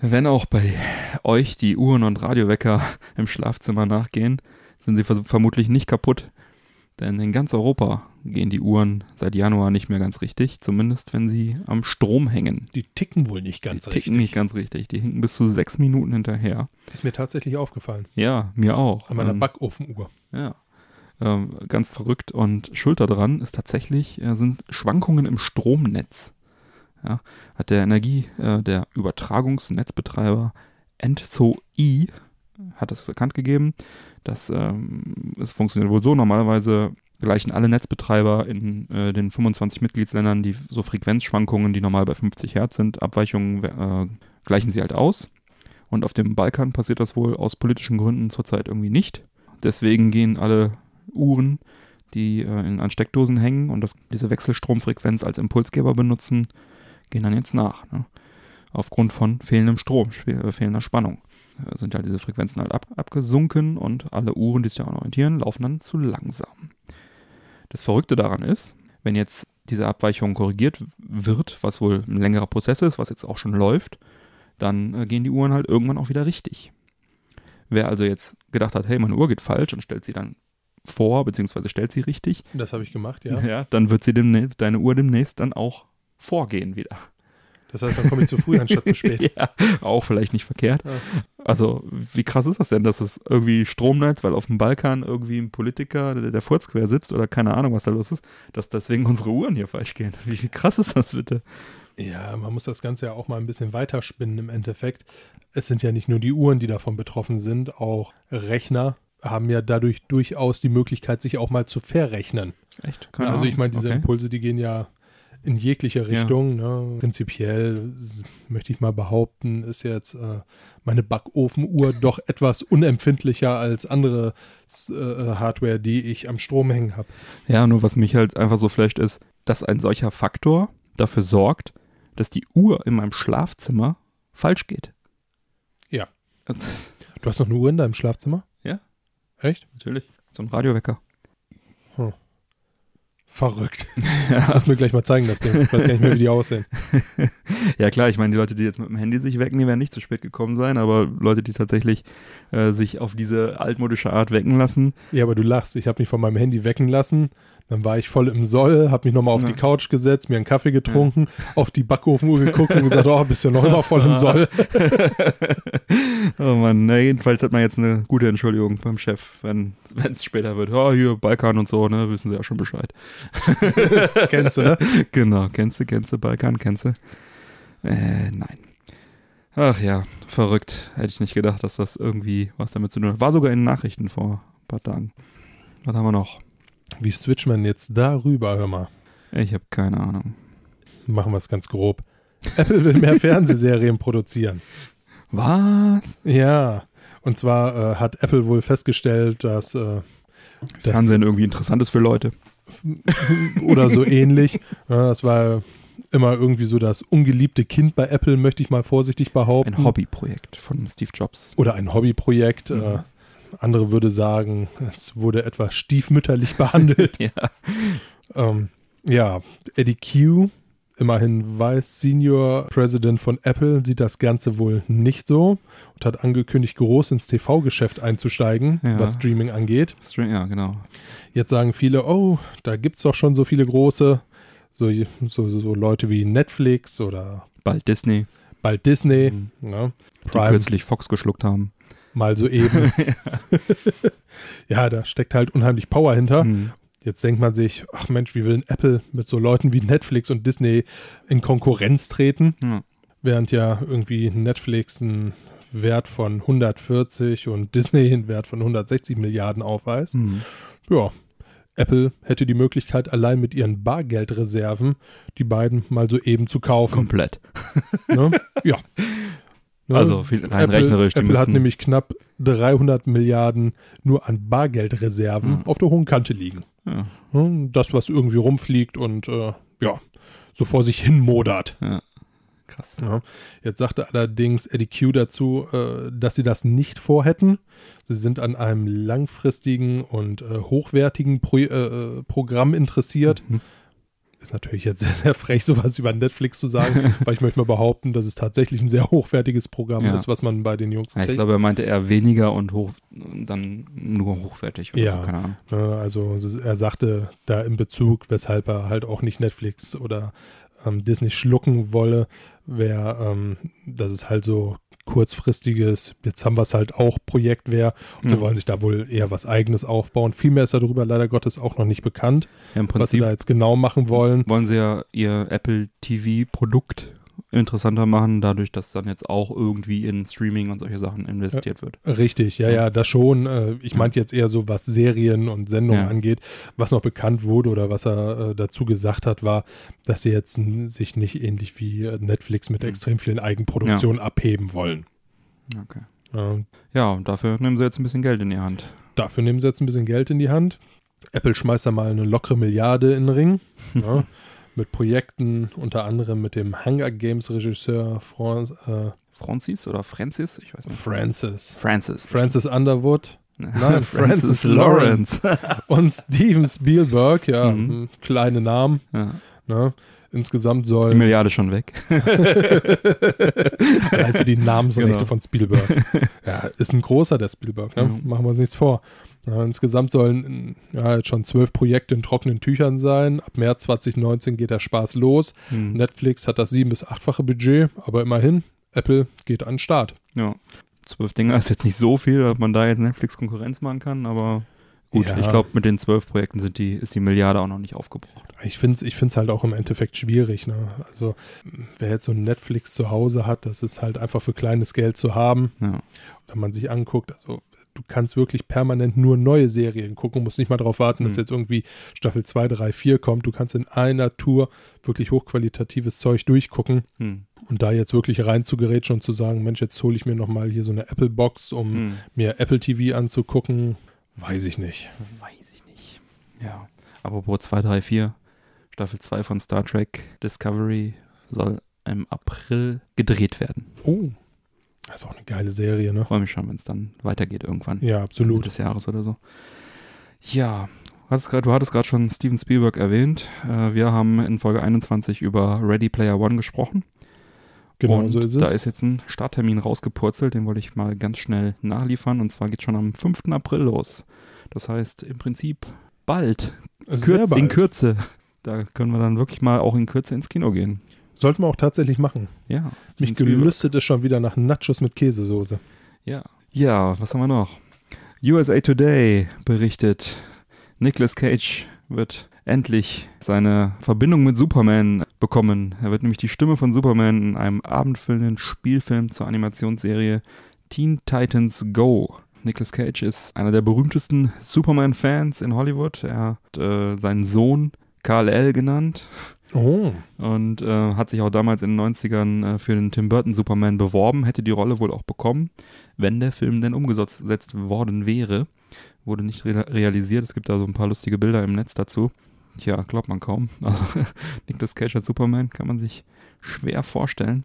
wenn auch bei euch die Uhren und Radiowecker im Schlafzimmer nachgehen, sind sie vermutlich nicht kaputt. Denn in ganz Europa gehen die Uhren seit Januar nicht mehr ganz richtig, zumindest wenn sie am Strom hängen. Die ticken wohl nicht ganz die richtig. ticken nicht ganz richtig. Die hinken bis zu sechs Minuten hinterher. Ist mir tatsächlich aufgefallen. Ja, mir auch. An meiner Ähm, Backofenuhr. Ja. Ähm, ganz verrückt. Und Schuld daran ist tatsächlich, äh, sind Schwankungen im Stromnetz. Ja, hat der Energie, äh, der Übertragungsnetzbetreiber ENTSO-E hat es bekannt gegeben. Dass ähm, es funktioniert wohl so. Normalerweise gleichen alle Netzbetreiber in äh, den 25 Mitgliedsländern die so Frequenzschwankungen, die normal bei 50 Hertz sind, Abweichungen äh, gleichen sie halt aus. Und auf dem Balkan passiert das wohl aus politischen Gründen zurzeit irgendwie nicht. Deswegen gehen alle Uhren, die äh, in, an Steckdosen hängen und das, diese Wechselstromfrequenz als Impulsgeber benutzen, gehen dann jetzt nach. Ne? Aufgrund von fehlendem Strom, äh, fehlender Spannung sind halt diese Frequenzen halt ab, abgesunken und alle Uhren, die sich daran orientieren, laufen dann zu langsam. Das Verrückte daran ist, wenn jetzt diese Abweichung korrigiert wird, was wohl ein längerer Prozess ist, was jetzt auch schon läuft, dann äh, gehen die Uhren halt irgendwann auch wieder richtig. Wer also jetzt gedacht hat, hey, meine Uhr geht falsch und stellt sie dann vor, beziehungsweise stellt sie richtig, Das habe ich gemacht, ja. ja. dann wird sie demnächst, deine Uhr demnächst dann auch vorgehen wieder. Das heißt, dann komme ich zu früh anstatt zu spät. ja, auch vielleicht nicht verkehrt. Ja. Also, wie krass ist das denn, dass es irgendwie Stromnetz, weil auf dem Balkan irgendwie ein Politiker, der, der Furz quer sitzt oder keine Ahnung, was da los ist, dass deswegen unsere Uhren hier falsch gehen. Wie krass ist das bitte? Ja, man muss das Ganze ja auch mal ein bisschen weiterspinnen im Endeffekt. Es sind ja nicht nur die Uhren, die davon betroffen sind, auch Rechner haben ja dadurch durchaus die Möglichkeit, sich auch mal zu verrechnen. Echt? also ich meine, diese okay. Impulse, die gehen ja in jegliche Richtung. Ne? Prinzipiell möchte ich mal behaupten, ist jetzt äh, meine Backofenuhr doch etwas unempfindlicher als andere äh, Hardware, die ich am Strom hängen habe. Ja, nur was mich halt einfach so flasht ist, dass ein solcher Faktor dafür sorgt, dass die Uhr in meinem Schlafzimmer falsch geht. Ja. Du hast noch eine Uhr in deinem Schlafzimmer? Ja. Echt? Natürlich. So ein Radiowecker. Verrückt. Lass mir gleich mal zeigen, das Ding. Ich weiß gar nicht mehr, wie die aussehen. Ja klar, ich meine, die Leute, die jetzt mit dem Handy sich wecken, die werden nicht zu spät gekommen sein, aber Leute, die tatsächlich äh, sich auf diese altmodische Art wecken lassen, Ja, aber du lachst. Ich habe mich von meinem Handy wecken lassen. Dann war ich voll im Soll, habe mich nochmal auf Ja. die Couch gesetzt, mir einen Kaffee getrunken, auf die Backofenuhr geguckt und gesagt, oh, bist du noch immer voll im Soll. oh Mann, na, jedenfalls hat man jetzt eine gute Entschuldigung beim Chef, wenn es später wird. Oh, hier, Balkan und so, ne, wissen sie ja schon Bescheid. Kennst du, ne? Genau, kennst du, kennst du, Balkan, kennst du? Äh, nein. Ach ja, verrückt. Hätte ich nicht gedacht, dass das irgendwie was damit zu tun hat. War sogar in den Nachrichten vor ein paar Tagen. Was haben wir noch? Wie switcht man jetzt darüber, hör mal. Ich habe keine Ahnung. Machen wir es ganz grob. Apple will mehr Fernsehserien produzieren. Was? Ja. Und zwar äh, hat Apple wohl festgestellt, dass äh, das Fernsehen irgendwie interessant ist für Leute. oder so ähnlich. Ja, das war immer irgendwie so das ungeliebte Kind bei Apple, möchte ich mal vorsichtig behaupten. Ein Hobbyprojekt von Steve Jobs. Oder ein Hobbyprojekt. Mhm. Äh, andere würde sagen, es wurde etwas stiefmütterlich behandelt. Ja. ähm, ja, Eddie Q, immerhin Vice Senior President von Apple, sieht das Ganze wohl nicht so und hat angekündigt, groß ins TV-Geschäft einzusteigen, Ja. was Streaming angeht. String- Ja, genau. Jetzt sagen viele, oh, da gibt es doch schon so viele große, so, so, so Leute wie Netflix oder Bald Disney, bald Disney, Mhm. ne? die kürzlich Fox geschluckt haben. Mal so eben. ja, da steckt halt unheimlich Power hinter. Hm. Jetzt denkt man sich, ach Mensch, wie will denn Apple mit so Leuten wie Netflix und Disney in Konkurrenz treten? Ja. Während ja irgendwie Netflix einen Wert von 140 und Disney einen Wert von 160 Milliarden aufweist. Hm. Ja, Apple hätte die Möglichkeit, allein mit ihren Bargeldreserven die beiden mal so eben zu kaufen. Komplett. Ne? Ja. Ne? Also viel, rein Apple, rechnerisch. die Apple hat nämlich knapp 300 Milliarden nur an Bargeldreserven Mhm. auf der hohen Kante liegen. Ja, Ne? Das, was irgendwie rumfliegt und äh, ja, so vor sich hin modert. krass. Ja. Jetzt sagte allerdings Eddie Q dazu, äh, dass sie das nicht vorhätten. Sie sind an einem langfristigen und äh, hochwertigen Pro äh, Programm interessiert. Mhm. Ist natürlich jetzt sehr, sehr frech, sowas über Netflix zu sagen, weil ich möchte mal behaupten, dass es tatsächlich ein sehr hochwertiges Programm Ja. ist, was man bei den Jungs Ja, ich glaube, er meinte eher weniger und hoch, dann nur hochwertig oder Ja. so, keine Ahnung. Äh, Also er sagte da im Bezug, weshalb er halt auch nicht Netflix oder ähm, Disney schlucken wolle, wäre, ähm, dass es halt so kurzfristiges, jetzt haben wir es halt auch Projekt wäre und sie Ja. wollen sich da wohl eher was eigenes aufbauen. Viel mehr ist darüber leider Gottes auch noch nicht bekannt, Ja, was sie da jetzt genau machen wollen. wollen sie ja ihr Apple TV-Produkt interessanter machen, dadurch, dass dann jetzt auch irgendwie in Streaming und solche Sachen investiert wird. Richtig, ja, Ja. ja, das schon. Äh, Ich Ja. meinte jetzt eher so, was Serien und Sendungen Ja. angeht. Was noch bekannt wurde oder was er äh, dazu gesagt hat, war, dass sie jetzt sich nicht ähnlich wie äh, Netflix mit Mhm. extrem vielen Eigenproduktionen abheben wollen. Okay. Äh, Ja, und dafür nehmen sie jetzt ein bisschen Geld in die Hand. Dafür nehmen sie jetzt ein bisschen Geld in die Hand. Apple schmeißt da mal eine lockere Milliarde in den Ring. ja, mit Projekten, unter anderem mit dem Hunger Games Regisseur Fran äh, Francis oder Francis? Ich weiß nicht. Francis. Francis. Francis Underwood Ne? Nein, Francis Lawrence. und Steven Spielberg, ja, Mhm. kleine Namen. ja. Ne? Insgesamt Die sollen Milliarde schon weg. allein für die Namensrechte Genau. von Spielberg. Ja, ist ein großer, der Spielberg, ne? Mhm. machen wir uns nichts vor. Ja, insgesamt sollen ja, jetzt schon zwölf Projekte in trockenen Tüchern sein. Ab März 2019 geht der Spaß los. Hm. Netflix hat das sieben- bis achtfache Budget, aber immerhin, Apple geht an den Start. Ja. Zwölf Dinger ist jetzt nicht so viel, dass man da jetzt Netflix Konkurrenz machen kann, aber gut, Ja. ich glaube, mit den zwölf Projekten sind die, ist die Milliarde auch noch nicht aufgebraucht. Ich finde es ich find's halt auch im Endeffekt schwierig. Ne? Also, wer jetzt so ein Netflix zu Hause hat, das ist halt einfach für kleines Geld zu haben. Ja. wenn man sich anguckt, also du kannst wirklich permanent nur neue Serien gucken, musst nicht mal darauf warten, dass Mhm. jetzt irgendwie Staffel 2, 3, 4 kommt. Du kannst in einer Tour wirklich hochqualitatives Zeug durchgucken Hm. und da jetzt wirklich rein zu gerätschen und zu sagen, Mensch, jetzt hole ich mir nochmal hier so eine Apple Box, um Hm. mir Apple TV anzugucken, weiß ich nicht. Weiß ich nicht. Ja. Apropos 2, 3, 4. Staffel 2 von Star Trek Discovery soll im April gedreht werden. Oh, das ist auch eine geile Serie, ne? Freue mich schon, wenn es dann weitergeht irgendwann. Ja, Ende absolut. des Jahres oder so. Ja, du hattest gerade schon Steven Spielberg erwähnt. Äh, wir haben in Folge 21 über Ready Player One gesprochen. Genau und so ist da es. ist jetzt ein Starttermin rausgepurzelt, den wollte ich mal ganz schnell nachliefern. Und zwar geht schon am 5. April los. Das heißt im Prinzip bald, Kürz, bald. in Kürze. Da können wir dann wirklich mal auch in Kürze ins Kino gehen. Sollten wir auch tatsächlich machen. Ja, Mich gelüstet es schon wieder nach Nachos mit Käsesoße. Ja. Ja, was haben wir noch? USA Today berichtet, Nicolas Cage wird endlich seine Verbindung mit Superman bekommen. Er wird nämlich die Stimme von Superman in einem abendfüllenden Spielfilm zur Animationsserie Teen Titans Go. Nicolas Cage ist einer der berühmtesten Superman-Fans in Hollywood. Er hat äh, seinen Sohn Kal-El genannt Oh, und äh, hat sich auch damals in den 90ern äh, für den Tim Burton Superman beworben, hätte die Rolle wohl auch bekommen, wenn der Film denn umgesetzt worden wäre. Wurde nicht re realisiert, es gibt da so ein paar lustige Bilder im Netz dazu. Tja, glaubt man kaum. Also Nicolas Cage als Superman kann man sich schwer vorstellen.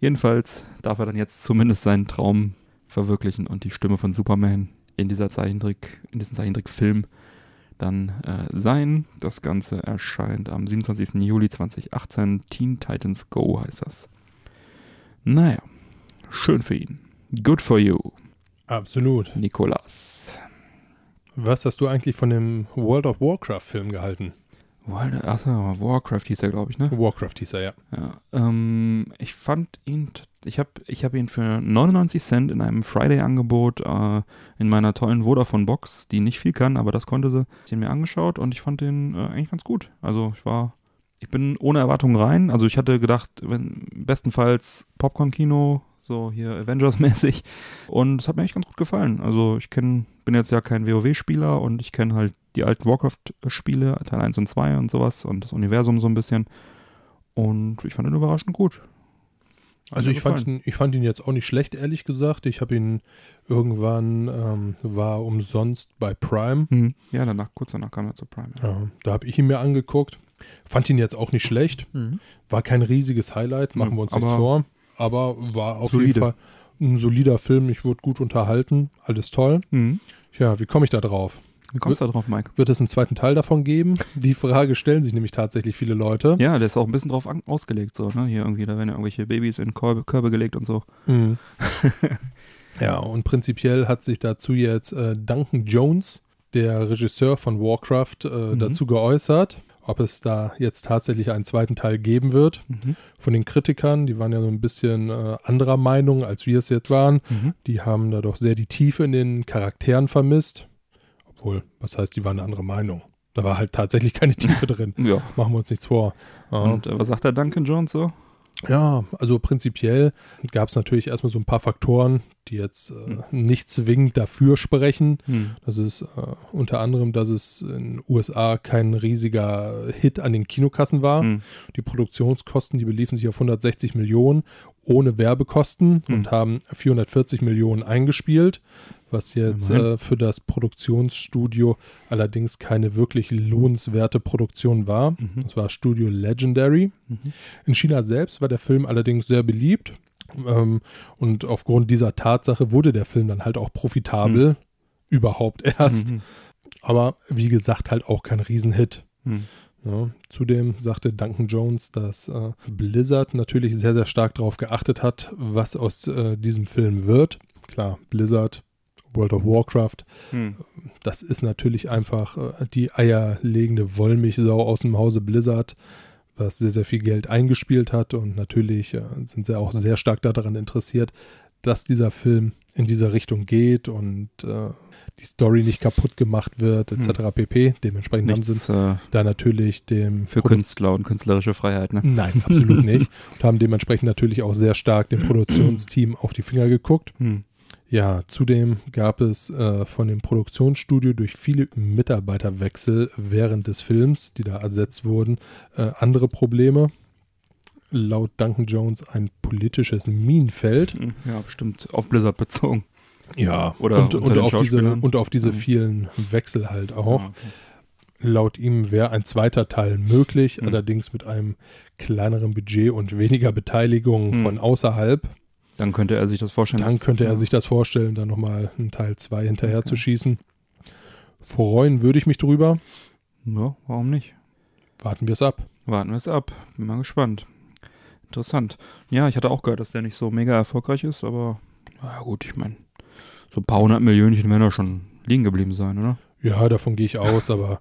Jedenfalls darf er dann jetzt zumindest seinen Traum verwirklichen und die Stimme von Superman in dieser Zeichentrick, in diesem Zeichentrickfilm dann äh, sein. Das Ganze erscheint am 27. Juli 2018. Teen Titans Go heißt das. Naja, schön für ihn. Good for you, absolut. Nikolas. Was hast du eigentlich von dem World of Warcraft-Film gehalten? Achso, Warcraft hieß er, glaube ich, ne? Warcraft hieß er, ja. Ja, ähm, ich fand ihn Ich habe ich hab ihn für 99 Cent in einem Friday-Angebot äh, in meiner tollen Vodafone-Box, die nicht viel kann, aber das konnte sie, den mir angeschaut und ich fand den äh, eigentlich ganz gut. Also ich war, ich bin ohne Erwartungen rein. Also ich hatte gedacht, wenn bestenfalls Popcorn-Kino, so hier Avengers-mäßig. Und es hat mir echt ganz gut gefallen. Also ich kenn, bin jetzt ja kein WoW-Spieler und ich kenne halt die alten Warcraft-Spiele, Teil 1 und 2 und sowas und das Universum so ein bisschen. Und ich fand ihn überraschend gut. Also ich fand, ihn, ich fand ihn jetzt auch nicht schlecht, ehrlich gesagt. Ich habe ihn irgendwann, ähm, war umsonst bei Prime. Mhm. Ja, danach, kurz danach kam er zu Prime. Ja. Ja, da habe ich ihn mir angeguckt. Fand ihn jetzt auch nicht schlecht. War kein riesiges Highlight, machen wir uns nichts aber vor. Aber war auf solide. jeden Fall ein solider Film. Ich wurde gut unterhalten. Alles toll. Mhm. Ja, wie komme ich da drauf? Wie kommst du da drauf, Mike? Wird es einen zweiten Teil davon geben? Die Frage stellen sich nämlich tatsächlich viele Leute. Ja, der ist auch ein bisschen drauf an, ausgelegt, so, ne? Hier irgendwie, da werden ja irgendwelche Babys in Körbe, Körbe gelegt und so. Mhm. ja, und prinzipiell hat sich dazu jetzt äh, Duncan Jones, der Regisseur von Warcraft, äh, Mhm. dazu geäußert, ob es da jetzt tatsächlich einen zweiten Teil geben wird. Mhm. Von den Kritikern, die waren ja so ein bisschen äh, anderer Meinung, als wir es jetzt waren. Mhm. Die haben da doch sehr die Tiefe in den Charakteren vermisst. Obwohl, was heißt, die waren eine andere Meinung? Da war halt tatsächlich keine Tiefe drin. Ja. Machen wir uns nichts vor. Und äh, was sagt der Duncan Jones so? Ja, also prinzipiell gab es natürlich erstmal so ein paar Faktoren, die jetzt äh, nicht zwingend dafür sprechen. Hm. Das ist äh, unter anderem, dass es in den USA kein riesiger Hit an den Kinokassen war. Hm. Die Produktionskosten, die beliefen sich auf 160 Millionen ohne Werbekosten Hm. und haben 440 Millionen eingespielt, was jetzt äh, für das Produktionsstudio allerdings keine wirklich lohnenswerte Produktion war. Mhm. Das war Studio Legendary. Mhm. In China selbst war der Film allerdings sehr beliebt. Ähm, und aufgrund dieser Tatsache wurde der Film dann halt auch profitabel. Überhaupt erst. Mhm. Aber wie gesagt, halt auch kein Riesenhit. Hm. Ja, zudem sagte Duncan Jones, dass äh, Blizzard natürlich sehr, sehr stark darauf geachtet hat, was aus äh, diesem Film wird. Klar, Blizzard, World of Warcraft, Hm. das ist natürlich einfach äh, die eierlegende Wollmilchsau aus dem Hause Blizzard, was sehr, sehr viel Geld eingespielt hat. Und natürlich äh, sind sie auch sehr stark daran interessiert, dass dieser Film in diese Richtung geht und äh, die Story nicht kaputt gemacht wird, etc. pp. Dementsprechend haben sie Nichts äh, da natürlich dem für Künstler und künstlerische Freiheit, ne? Nein, absolut nicht. Und haben dementsprechend natürlich auch sehr stark dem Produktionsteam auf die Finger geguckt. Hm. Ja, zudem gab es äh, von dem Produktionsstudio durch viele Mitarbeiterwechsel während des Films, die da ersetzt wurden, äh, andere Probleme. Laut Duncan Jones ein politisches Minenfeld. Hm. Ja, bestimmt auf Blizzard bezogen. Ja, Oder und, und, auf diese, und auf diese vielen Wechsel halt auch. Ah, okay. Laut ihm wäre ein zweiter Teil möglich, Mhm. allerdings mit einem kleineren Budget und weniger Beteiligung Mhm. von außerhalb. Dann könnte er sich das vorstellen. Dann könnte er ja. sich das vorstellen, dann nochmal einen Teil 2 hinterher Okay. zu schießen. Freuen würde ich mich drüber. Ja, warum nicht? Warten wir es ab. Warten wir es ab. Bin mal gespannt. Interessant. Ja, ich hatte auch gehört, dass der nicht so mega erfolgreich ist, aber ja gut, ich meine, so ein paar hundert Millionchen werden da schon liegen geblieben sein, oder? Ja, davon gehe ich aus, aber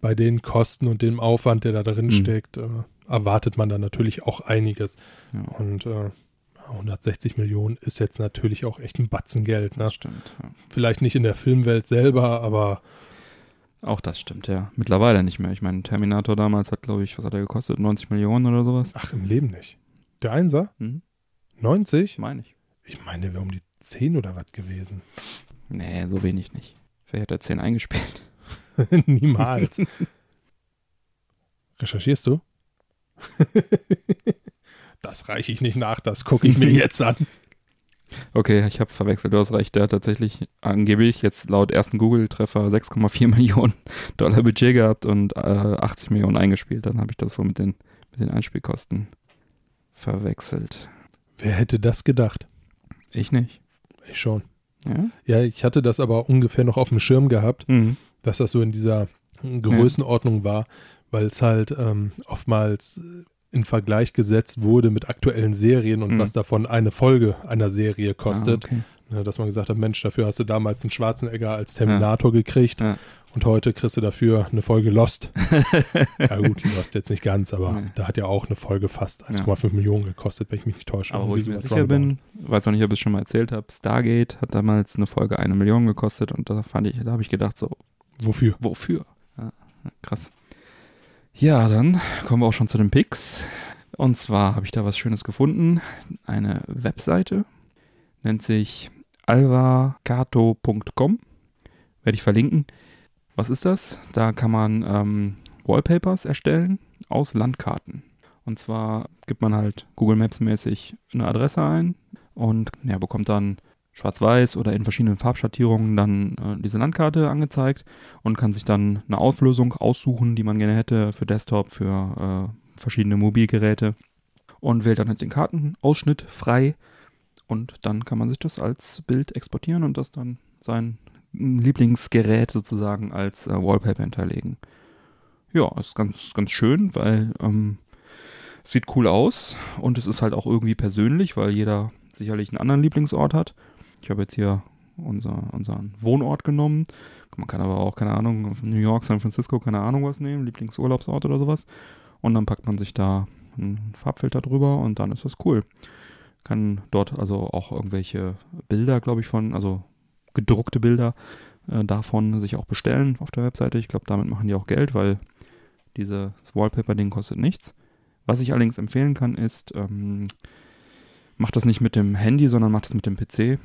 bei den Kosten und dem Aufwand, der da drin Mhm. steckt, äh, erwartet man dann natürlich auch einiges. Ja, Und äh, 160 Millionen ist jetzt natürlich auch echt ein Batzen Geld. Ne? das stimmt. Ja. Vielleicht nicht in der Filmwelt selber, aber Auch das stimmt, ja. Mittlerweile nicht mehr. Ich meine, Terminator damals hat, glaube ich, was hat er gekostet? 90 Millionen oder sowas? ach, im Leben nicht. Der Einser? Hm? 90? Meine ich. Ich meine, der wäre um die 10 oder was gewesen. Nee, so wenig nicht. Vielleicht hat er 10 eingespielt. Niemals. Recherchierst du? das reiche ich nicht nach, das gucke ich mir jetzt an. Okay, ich habe verwechselt, du hast recht. Der hat tatsächlich angeblich jetzt laut ersten Google-Treffer 6,4 Millionen Dollar Budget gehabt und äh, 80 Millionen eingespielt. Dann habe ich das wohl mit den, mit den Einspielkosten verwechselt. Wer hätte das gedacht? Ich nicht. Ich schon. Ja? Ja, ich hatte das aber ungefähr noch auf dem Schirm gehabt, Mhm. dass das so in dieser Größenordnung war, weil es halt ähm, oftmals in Vergleich gesetzt wurde mit aktuellen Serien und Mhm. was davon eine Folge einer Serie kostet. Ah, okay. Ne, dass man gesagt hat, Mensch, dafür hast du damals einen Schwarzenegger als Terminator gekriegt Ja. und heute kriegst du dafür eine Folge Lost. ja gut, Lost jetzt nicht ganz, aber Nee. da hat ja auch eine Folge fast 1,5 Millionen gekostet, wenn ich mich nicht täusche. Aber wo ich mir sicher roundabout. bin, weiß auch nicht, ob ich es schon mal erzählt habe, Stargate hat damals eine Folge eine Million gekostet und da fand ich, da habe ich gedacht, so, Wofür? wofür? Ja, krass. Ja, dann kommen wir auch schon zu den Picks. Und zwar habe ich da was Schönes gefunden. Eine Webseite, nennt sich alvacato.com. Werde ich verlinken. Was ist das? Da kann man ähm, Wallpapers erstellen aus Landkarten. Und zwar gibt man halt Google Maps mäßig eine Adresse ein und ja, bekommt dann schwarz-weiß oder in verschiedenen Farbschattierungen dann äh, diese Landkarte angezeigt und kann sich dann eine Auslösung aussuchen, die man gerne hätte für Desktop, für äh, verschiedene Mobilgeräte und wählt dann halt den Kartenausschnitt frei und dann kann man sich das als Bild exportieren und das dann sein Lieblingsgerät sozusagen als äh, Wallpaper hinterlegen. Ja, ist ganz, ganz schön, weil ähm, sieht cool aus und es ist halt auch irgendwie persönlich, weil jeder sicherlich einen anderen Lieblingsort hat. Ich habe jetzt hier unser, unseren Wohnort genommen. Man kann aber auch, keine Ahnung, New York, San Francisco, keine Ahnung was nehmen, Lieblingsurlaubsort oder sowas. Und dann packt man sich da einen Farbfilter drüber und dann ist das cool. Kann dort also auch irgendwelche Bilder, glaube ich, von, also gedruckte Bilder äh, davon sich auch bestellen auf der Webseite. Ich glaube, damit machen die auch Geld, weil dieses Wallpaper-Ding kostet nichts. Was ich allerdings empfehlen kann, ist, ähm, macht das nicht mit dem Handy, sondern macht das mit dem PC.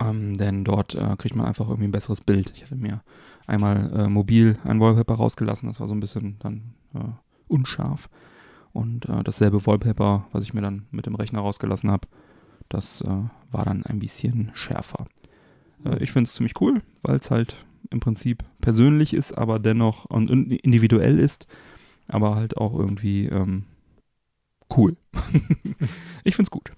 Ähm, denn dort äh, kriegt man einfach irgendwie ein besseres Bild. Ich hatte mir einmal äh, mobil ein Wallpaper rausgelassen, das war so ein bisschen dann äh, unscharf. Und äh, dasselbe Wallpaper, was ich mir dann mit dem Rechner rausgelassen habe, das äh, war dann ein bisschen schärfer. Äh, ich finde es ziemlich cool, weil es halt im Prinzip persönlich ist, aber dennoch und individuell ist, aber halt auch irgendwie ähm, cool. ich finde es gut.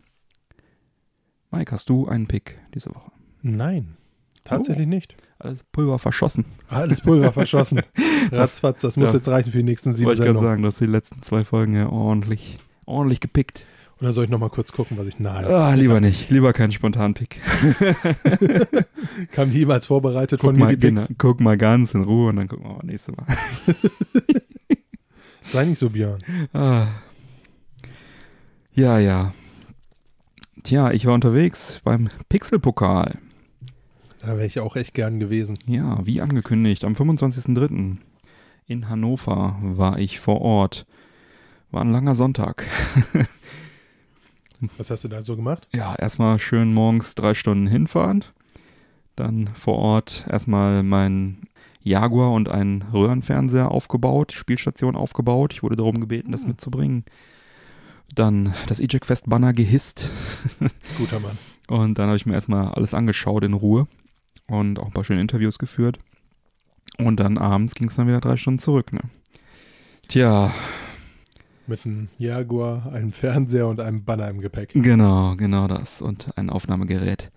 Mike, hast du einen Pick diese Woche? Nein, tatsächlich nicht. Alles Pulver verschossen. Alles Pulver verschossen. Ratzfatz, das muss Ja. jetzt reichen für die nächsten sieben Wollte ich gerade Sendungen. sagen, dass die letzten zwei Folgen ja ordentlich, ordentlich gepickt. Oder soll ich nochmal kurz gucken, was ich. Nein. Ah, lieber nicht. Lieber keinen spontanen Pick. Kam jemals vorbereitet Guck von mir mal, die Picks. genau, guck mal ganz in Ruhe und dann gucken wir mal nächstes Mal. Sei nicht so, Björn. Ah. Ja, ja. Tja, ich war unterwegs beim Pixelpokal. Da wäre ich auch echt gern gewesen. Ja, wie angekündigt, am 25.03. in Hannover war ich vor Ort. War ein langer Sonntag. Was hast du da so gemacht? Ja, erstmal schön morgens drei Stunden hinfahren. Dann vor Ort erstmal mein Jaguar und einen Röhrenfernseher aufgebaut, Spielstation aufgebaut. Ich wurde darum gebeten, das Hm. mitzubringen. Dann das Eject Fest Banner gehisst. Guter Mann. Und dann habe ich mir erstmal alles angeschaut in Ruhe und auch ein paar schöne Interviews geführt. Und dann abends ging es dann wieder drei Stunden zurück, ne? Tja, Mit einem Jaguar, einem Fernseher und einem Banner im Gepäck. genau, genau das. Und ein Aufnahmegerät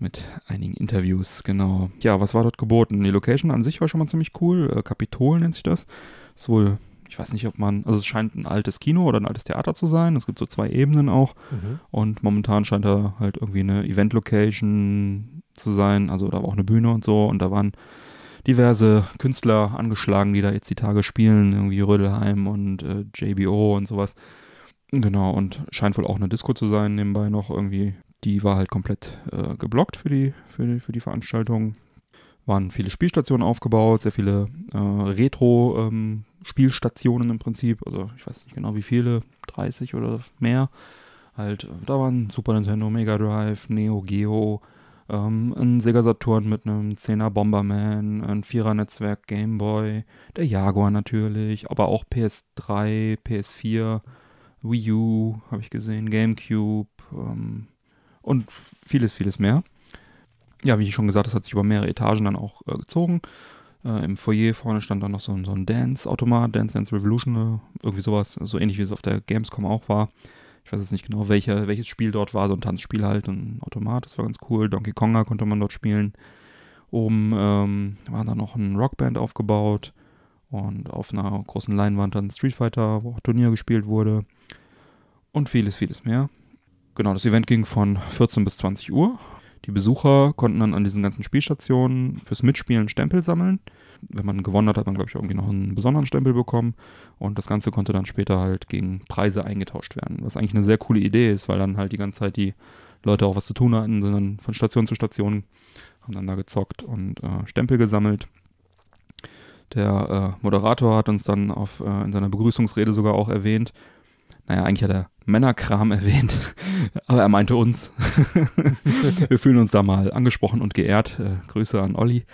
mit einigen Interviews, genau. Ja, was war dort geboten? Die Location an sich war schon mal ziemlich cool. Äh, Kapitol nennt sich das. Ist wohl, ich weiß nicht, ob man, also es scheint ein altes Kino oder ein altes Theater zu sein. Es gibt so zwei Ebenen auch. Mhm. Und momentan scheint da halt irgendwie eine Event-Location zu sein. Also da war auch eine Bühne und so. Und da waren diverse Künstler angeschlagen, die da jetzt die Tage spielen. Irgendwie Rödelheim und äh, JBO und sowas. Genau, und scheint wohl auch eine Disco zu sein nebenbei noch irgendwie. Die war halt komplett äh, geblockt für die, für, die, für die Veranstaltung. Waren viele Spielstationen aufgebaut, sehr viele äh, Retro-Spielstationen im Prinzip. Also ich weiß nicht genau wie viele, 30 oder mehr. Halt, äh, da waren Super Nintendo, Mega Drive, Neo Geo, ähm, ein Sega Saturn mit einem 10er Bomberman, ein 4er Netzwerk Game Boy, der Jaguar natürlich, aber auch PS3, PS4, Wii U habe ich gesehen, GameCube ähm, und vieles, vieles mehr. Ja, wie ich schon gesagt, das hat sich über mehrere Etagen dann auch äh, gezogen. Äh, Im Foyer vorne stand dann noch so, ein- so ein Dance-Automat, Dance Dance Revolution, äh, irgendwie sowas, so ähnlich wie es auf der Gamescom auch war. Ich weiß jetzt nicht genau, welche, welches Spiel dort war, so ein Tanzspiel halt, ein Automat, das war ganz cool. Donkey Konga konnte man dort spielen. Oben ähm, war dann noch ein Rockband aufgebaut und auf einer großen Leinwand dann Street Fighter, wo auch Turnier gespielt wurde und vieles, vieles mehr. Genau, das Event ging von 14 bis 20 Uhr. Die Besucher konnten dann an diesen ganzen Spielstationen fürs Mitspielen Stempel sammeln. Wenn man gewonnen hat, hat man, glaube ich, irgendwie noch einen besonderen Stempel bekommen. Und das Ganze konnte dann später halt gegen Preise eingetauscht werden. Was eigentlich eine sehr coole Idee ist, weil dann halt die ganze Zeit die Leute auch was zu tun hatten, sondern von Station zu Station haben dann da gezockt und äh, Stempel gesammelt. Der äh, Moderator hat uns dann auf, äh, in seiner Begrüßungsrede sogar auch erwähnt, naja, eigentlich hat er Männerkram erwähnt, aber er meinte uns. Wir fühlen uns da mal angesprochen und geehrt. Äh, Grüße an Olli.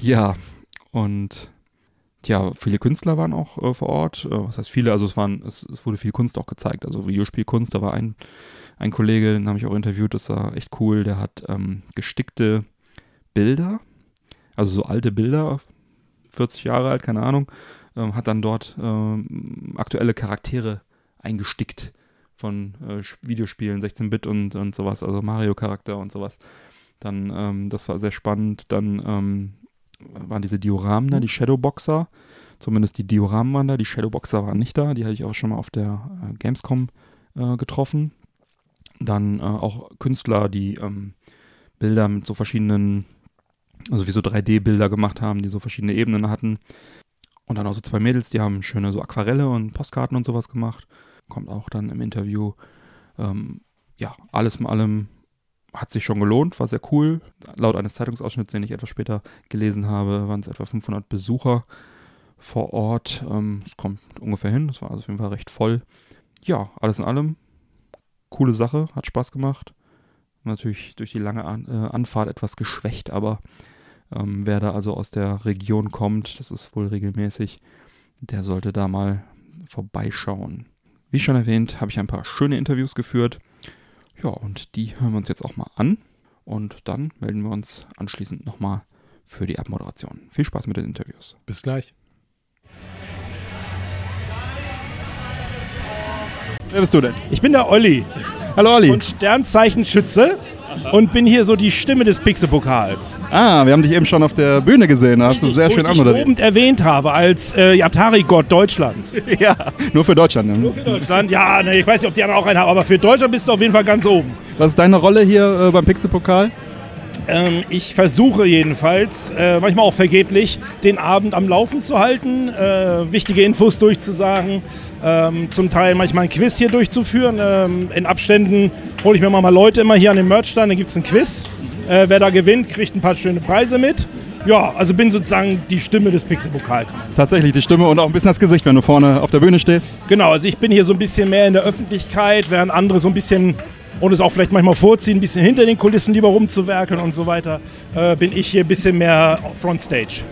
Ja, und ja, viele Künstler waren auch äh, vor Ort. Äh, was heißt viele? Also es waren, es, es, wurde viel Kunst auch gezeigt. Also Videospielkunst, da war ein, ein Kollege, den habe ich auch interviewt, das war echt cool, der hat ähm, gestickte Bilder, also so alte Bilder, 40 Jahre alt, keine Ahnung, ähm, hat dann dort ähm, aktuelle Charaktere eingestickt von äh, Videospielen, 16-Bit und, und sowas, also Mario-Charakter und sowas. Dann, ähm, das war sehr spannend. Dann ähm, waren diese Dioramen da, die Shadowboxer. Zumindest die Dioramen waren da, die Shadowboxer waren nicht da. Die hatte ich auch schon mal auf der äh, Gamescom äh, getroffen. Dann äh, auch Künstler, die ähm, Bilder mit so verschiedenen, also wie so 3D-Bilder gemacht haben, die so verschiedene Ebenen hatten. Und dann auch so zwei Mädels, die haben schöne so Aquarelle und Postkarten und sowas gemacht kommt auch dann im Interview. Ähm, ja, alles in allem hat sich schon gelohnt, war sehr cool. Laut eines Zeitungsausschnitts, den ich etwas später gelesen habe, waren es etwa 500 Besucher vor Ort. Ähm, es kommt ungefähr hin, das war also auf jeden Fall recht voll. Ja, alles in allem, coole Sache, hat Spaß gemacht. Natürlich durch die lange An äh, Anfahrt etwas geschwächt, aber ähm, wer da also aus der Region kommt, das ist wohl regelmäßig, der sollte da mal vorbeischauen. Wie schon erwähnt, habe ich ein paar schöne Interviews geführt. Ja, und die hören wir uns jetzt auch mal an. Und dann melden wir uns anschließend nochmal für die Abmoderation. Viel Spaß mit den Interviews. Bis gleich. Wer bist du denn? Ich bin der Olli. Hallo Olli. Und Sternzeichenschütze und bin hier so die Stimme des Pixelpokals. Ah, wir haben dich eben schon auf der Bühne gesehen. Da hast du sehr schön ich dich anmoderiert. lobend erwähnt habe als äh, Atari-Gott Deutschlands. Ja, nur für Deutschland. Ne? Nur für Deutschland? Ja, ne, ich weiß nicht, ob die anderen auch einen haben, aber für Deutschland bist du auf jeden Fall ganz oben. Was ist deine Rolle hier äh, beim Pixelpokal? Ähm, ich versuche jedenfalls, äh, manchmal auch vergeblich, den Abend am Laufen zu halten, äh, wichtige Infos durchzusagen, ähm, zum Teil manchmal ein Quiz hier durchzuführen. Ähm, in Abständen hole ich mir mal Leute immer hier an den Merchstand, dann gibt es ein Quiz. Äh, wer da gewinnt, kriegt ein paar schöne Preise mit. Ja, also bin sozusagen die Stimme des Pixelpokals. Tatsächlich die Stimme und auch ein bisschen das Gesicht, wenn du vorne auf der Bühne stehst. Genau, also ich bin hier so ein bisschen mehr in der Öffentlichkeit, während andere so ein bisschen und es auch vielleicht manchmal vorziehen, ein bisschen hinter den Kulissen lieber rumzuwerkeln und so weiter, äh, bin ich hier ein bisschen mehr Frontstage.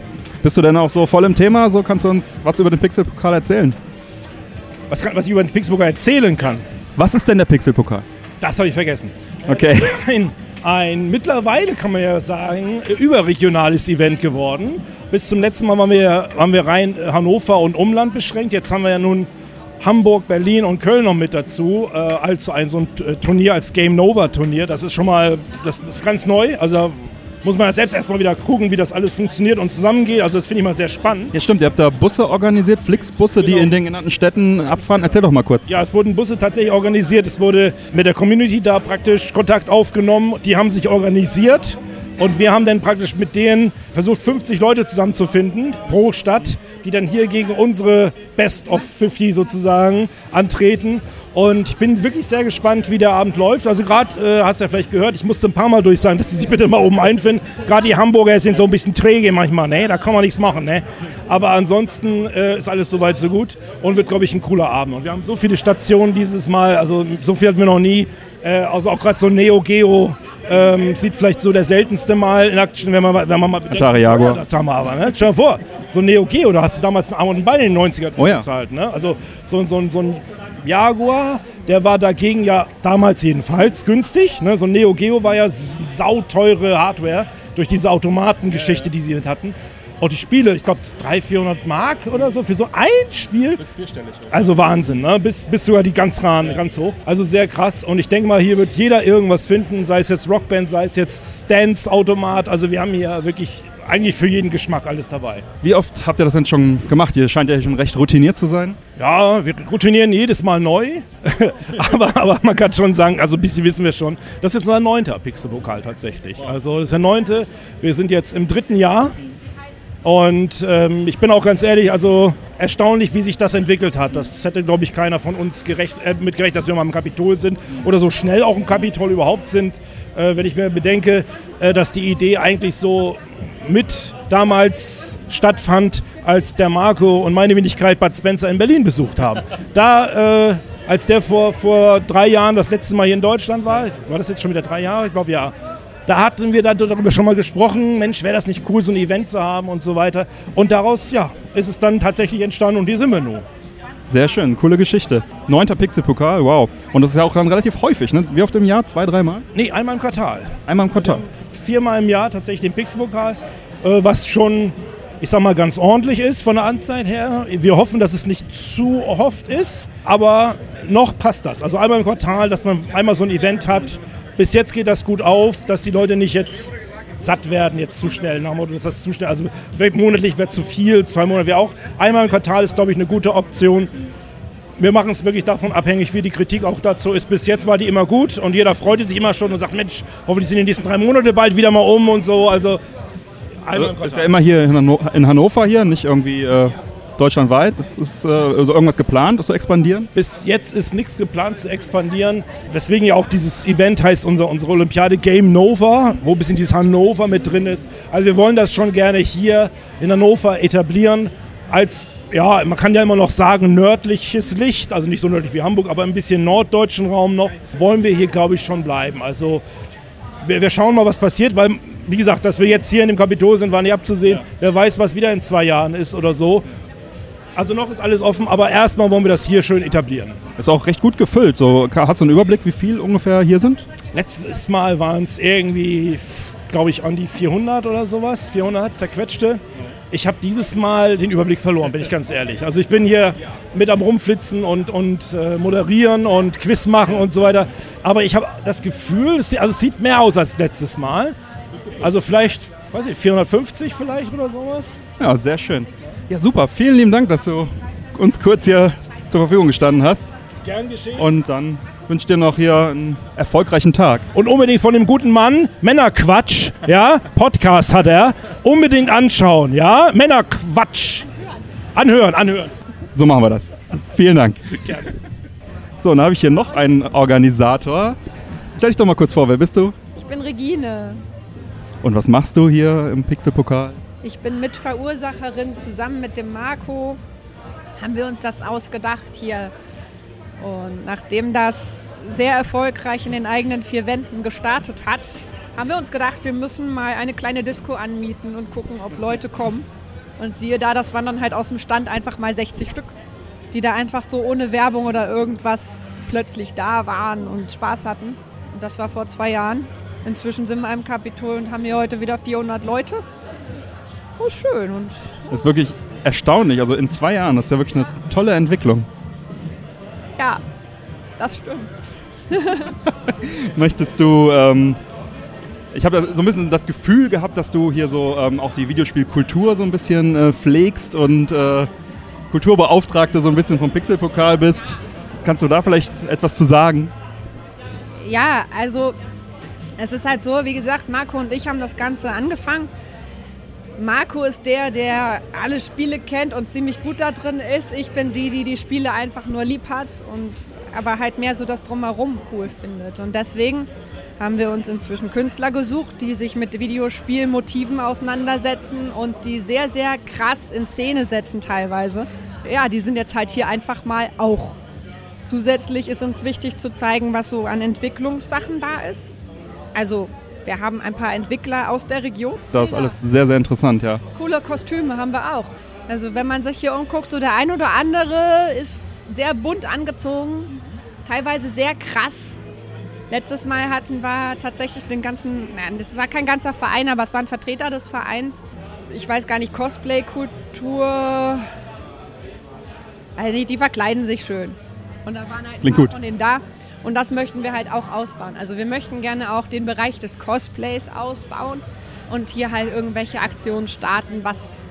Bist du denn auch so voll im Thema? So kannst du uns was über den Pixelpokal erzählen. Was, kann, was ich über den Pixelpokal erzählen kann, Was ist denn der Pixelpokal? das habe ich vergessen. Okay. Ein, ein mittlerweile, kann man ja sagen, überregionales Event geworden. Bis zum letzten Mal waren wir, waren wir rein Hannover und Umland beschränkt. Jetzt haben wir ja nun Hamburg, Berlin und Köln noch mit dazu, äh, als ein so ein äh, Turnier, als Game Nova Turnier. Das ist schon mal, das ist ganz neu. Also muss man ja selbst erstmal wieder gucken, wie das alles funktioniert und zusammengeht. Also das finde ich mal sehr spannend. Ja, stimmt. Ihr habt da Busse organisiert, Flixbusse, die Genau. in den genannten Städten abfahren. Erzähl doch mal kurz. Ja, es wurden Busse tatsächlich organisiert. Es wurde mit der Community da praktisch Kontakt aufgenommen. Die haben sich organisiert. Und wir haben dann praktisch mit denen versucht, 50 Leute zusammenzufinden pro Stadt, die dann hier gegen unsere Best of 50 sozusagen antreten. Und ich bin wirklich sehr gespannt, wie der Abend läuft. Also gerade, äh, hast du ja vielleicht gehört, ich musste ein paar Mal durch sagen, dass sie sich bitte mal oben einfinden. Gerade die Hamburger sind so ein bisschen träge manchmal, ne? Da kann man nichts machen, ne? Aber ansonsten äh, ist alles soweit so gut und wird, glaube ich, ein cooler Abend. Und wir haben so viele Stationen dieses Mal, also so viel hatten wir noch nie. Äh, also auch gerade so Neo Geo ähm, sieht vielleicht so der seltenste Mal in Action, wenn man, mal- wenn man mal bedenkt, Atari Jaguar. Ja, das haben wir aber, ne? Stell dir vor, so ein Neo Geo, da hast du damals einen Arm und ein Bein in den 90er Oh ja. bezahlt, ne? Also so, so, so ein Jaguar, der war dagegen ja damals jedenfalls günstig. Ne? So ein Neo Geo war ja sauteure Hardware durch diese Automatengeschichte, die sie mit hatten. Und die Spiele, ich glaube 300, 400 Mark oder so für so ein Spiel. Also Wahnsinn, ne? bis, bis sogar die ganz ran, ganz hoch. Also sehr krass. Und ich denke mal, hier wird jeder irgendwas finden, sei es jetzt Rockband, sei es jetzt Stance-Automat. Also wir haben hier wirklich eigentlich für jeden Geschmack alles dabei. Wie oft habt ihr das denn schon gemacht? Ihr scheint ja schon recht routiniert zu sein. Ja, wir routinieren jedes Mal neu. aber, aber man kann schon sagen, also ein bisschen wissen wir schon, das ist unser neunter Pixelpokal tatsächlich. Also das ist der neunte. Wir sind jetzt im dritten Jahr. Und ähm, ich bin auch ganz ehrlich, also erstaunlich, wie sich das entwickelt hat. Das hätte, glaube ich, keiner von uns gerecht, äh, mitgerechnet, dass wir mal im Kapitol sind oder so schnell auch im Kapitol überhaupt sind. Äh, wenn ich mir bedenke, äh, dass die Idee eigentlich so mit damals stattfand, als der Marco und meine Wenigkeit Bad Spencer in Berlin besucht haben. Da, äh, als der vor, vor drei Jahren das letzte Mal hier in Deutschland war, war das jetzt schon wieder drei Jahre? Ich glaube ja da hatten wir darüber schon mal gesprochen, Mensch, wäre das nicht cool, so ein Event zu haben und so weiter. Und daraus, ja, ist es dann tatsächlich entstanden und hier sind wir nun. Sehr schön, coole Geschichte. Neunter Pixel-Pokal, wow. Und das ist ja auch dann relativ häufig, ne? Wie oft im Jahr? Zwei, dreimal? Nee, einmal im Quartal. Einmal im Quartal. Viermal im Jahr tatsächlich den Pixel-Pokal, äh, was schon, ich sag mal, ganz ordentlich ist von der Anzeit her. Wir hoffen, dass es nicht zu oft ist, aber noch passt das. Also einmal im Quartal, dass man einmal so ein Event hat, bis jetzt geht das gut auf, dass die Leute nicht jetzt satt werden, jetzt zu schnell. Nach Motto, das zu schnell. Also monatlich wäre zu viel, zwei Monate wäre auch. Einmal im Quartal ist, glaube ich, eine gute Option. Wir machen es wirklich davon abhängig, wie die Kritik auch dazu ist. Bis jetzt war die immer gut und jeder freute sich immer schon und sagt, Mensch, hoffentlich sind die nächsten drei Monate bald wieder mal um und so. Also einmal im Quartal. Ist ja immer hier in Hannover hier, nicht irgendwie äh, deutschlandweit? Ist äh, also irgendwas geplant, das zu expandieren? Bis jetzt ist nichts geplant zu expandieren. Deswegen ja auch dieses Event heißt unser, unsere Olympiade Game Nova, wo ein bisschen dieses Hannover mit drin ist. Also wir wollen das schon gerne hier in Hannover etablieren als ja, man kann ja immer noch sagen, nördliches Licht, also nicht so nördlich wie Hamburg, aber ein bisschen norddeutschen Raum noch, wollen wir hier, glaube ich, schon bleiben. Also wir, wir, schauen mal, was passiert, weil, wie gesagt, dass wir jetzt hier in dem Kapitol sind, war nicht abzusehen. Ja. Wer weiß, was wieder in zwei Jahren ist oder so. Also noch ist alles offen, aber erstmal wollen wir das hier schön etablieren. Ist auch recht gut gefüllt. So, hast du einen Überblick, wie viel ungefähr hier sind? Letztes Mal waren es irgendwie, glaube ich, an die 400 oder sowas. 400 zerquetschte. Ich habe dieses Mal den Überblick verloren, bin ich ganz ehrlich. Also ich bin hier mit am Rumflitzen und, und äh, moderieren und Quiz machen und so weiter. Aber ich habe das Gefühl, es, also es sieht mehr aus als letztes Mal. Also vielleicht, weiß ich, 450 vielleicht oder sowas. Ja, sehr schön. Ja, super. Vielen lieben Dank, dass du uns kurz hier zur Verfügung gestanden hast. Gern geschehen. Und dann wünsche ich dir noch hier einen erfolgreichen Tag. Und unbedingt von dem guten Mann, Männerquatsch, ja, Podcast hat er, unbedingt anschauen, ja, Männerquatsch. Anhören, anhören. So machen wir das. Vielen Dank. Gerne. So, dann habe ich hier noch einen Organisator. Stell dich doch mal kurz vor, wer bist du? Ich bin Regine. Und was machst du hier im Pixelpokal? Ich bin Mitverursacherin zusammen mit dem Marco. Haben wir uns das ausgedacht hier. Und nachdem das sehr erfolgreich in den eigenen vier Wänden gestartet hat, haben wir uns gedacht, wir müssen mal eine kleine Disco anmieten und gucken, ob Leute kommen. Und siehe da, das waren dann halt aus dem Stand einfach mal 60 Stück, die da einfach so ohne Werbung oder irgendwas plötzlich da waren und Spaß hatten. Und das war vor zwei Jahren. Inzwischen sind wir im Kapitol und haben hier heute wieder 400 Leute oh, schön. Und, Das ist wirklich erstaunlich. Also in zwei Jahren, das ist ja wirklich eine tolle Entwicklung. Ja, das stimmt. Möchtest du, ähm, ich habe so ein bisschen das Gefühl gehabt, dass du hier so ähm, auch die Videospielkultur so ein bisschen äh, pflegst und äh, Kulturbeauftragte so ein bisschen vom Pixelpokal bist. Kannst du da vielleicht etwas zu sagen? Ja, also es ist halt so, wie gesagt, Marco und ich haben das Ganze angefangen Marco ist der, der alle Spiele kennt und ziemlich gut da drin ist. Ich bin die, die die Spiele einfach nur lieb hat und aber halt mehr so das Drumherum cool findet. Und deswegen haben wir uns inzwischen Künstler gesucht, die sich mit Videospielmotiven auseinandersetzen und die sehr, sehr krass in Szene setzen teilweise. Ja, die sind jetzt halt hier einfach mal auch. Zusätzlich ist uns wichtig zu zeigen, was so an Entwicklungssachen da ist. Also wir haben ein paar Entwickler aus der Region. Das ist alles sehr, sehr interessant, ja. Coole Kostüme haben wir auch. Also wenn man sich hier umguckt, so der ein oder andere ist sehr bunt angezogen, teilweise sehr krass. Letztes Mal hatten wir tatsächlich den ganzen, nein, das war kein ganzer Verein, aber es waren Vertreter des Vereins. Ich weiß gar nicht, Cosplay-Kultur. Also die verkleiden sich schön. Und da waren halt Klingt gut. von denen da. Und das möchten wir halt auch ausbauen. Also wir möchten gerne auch den Bereich des Cosplays ausbauen. und hier halt irgendwelche Aktionen starten, was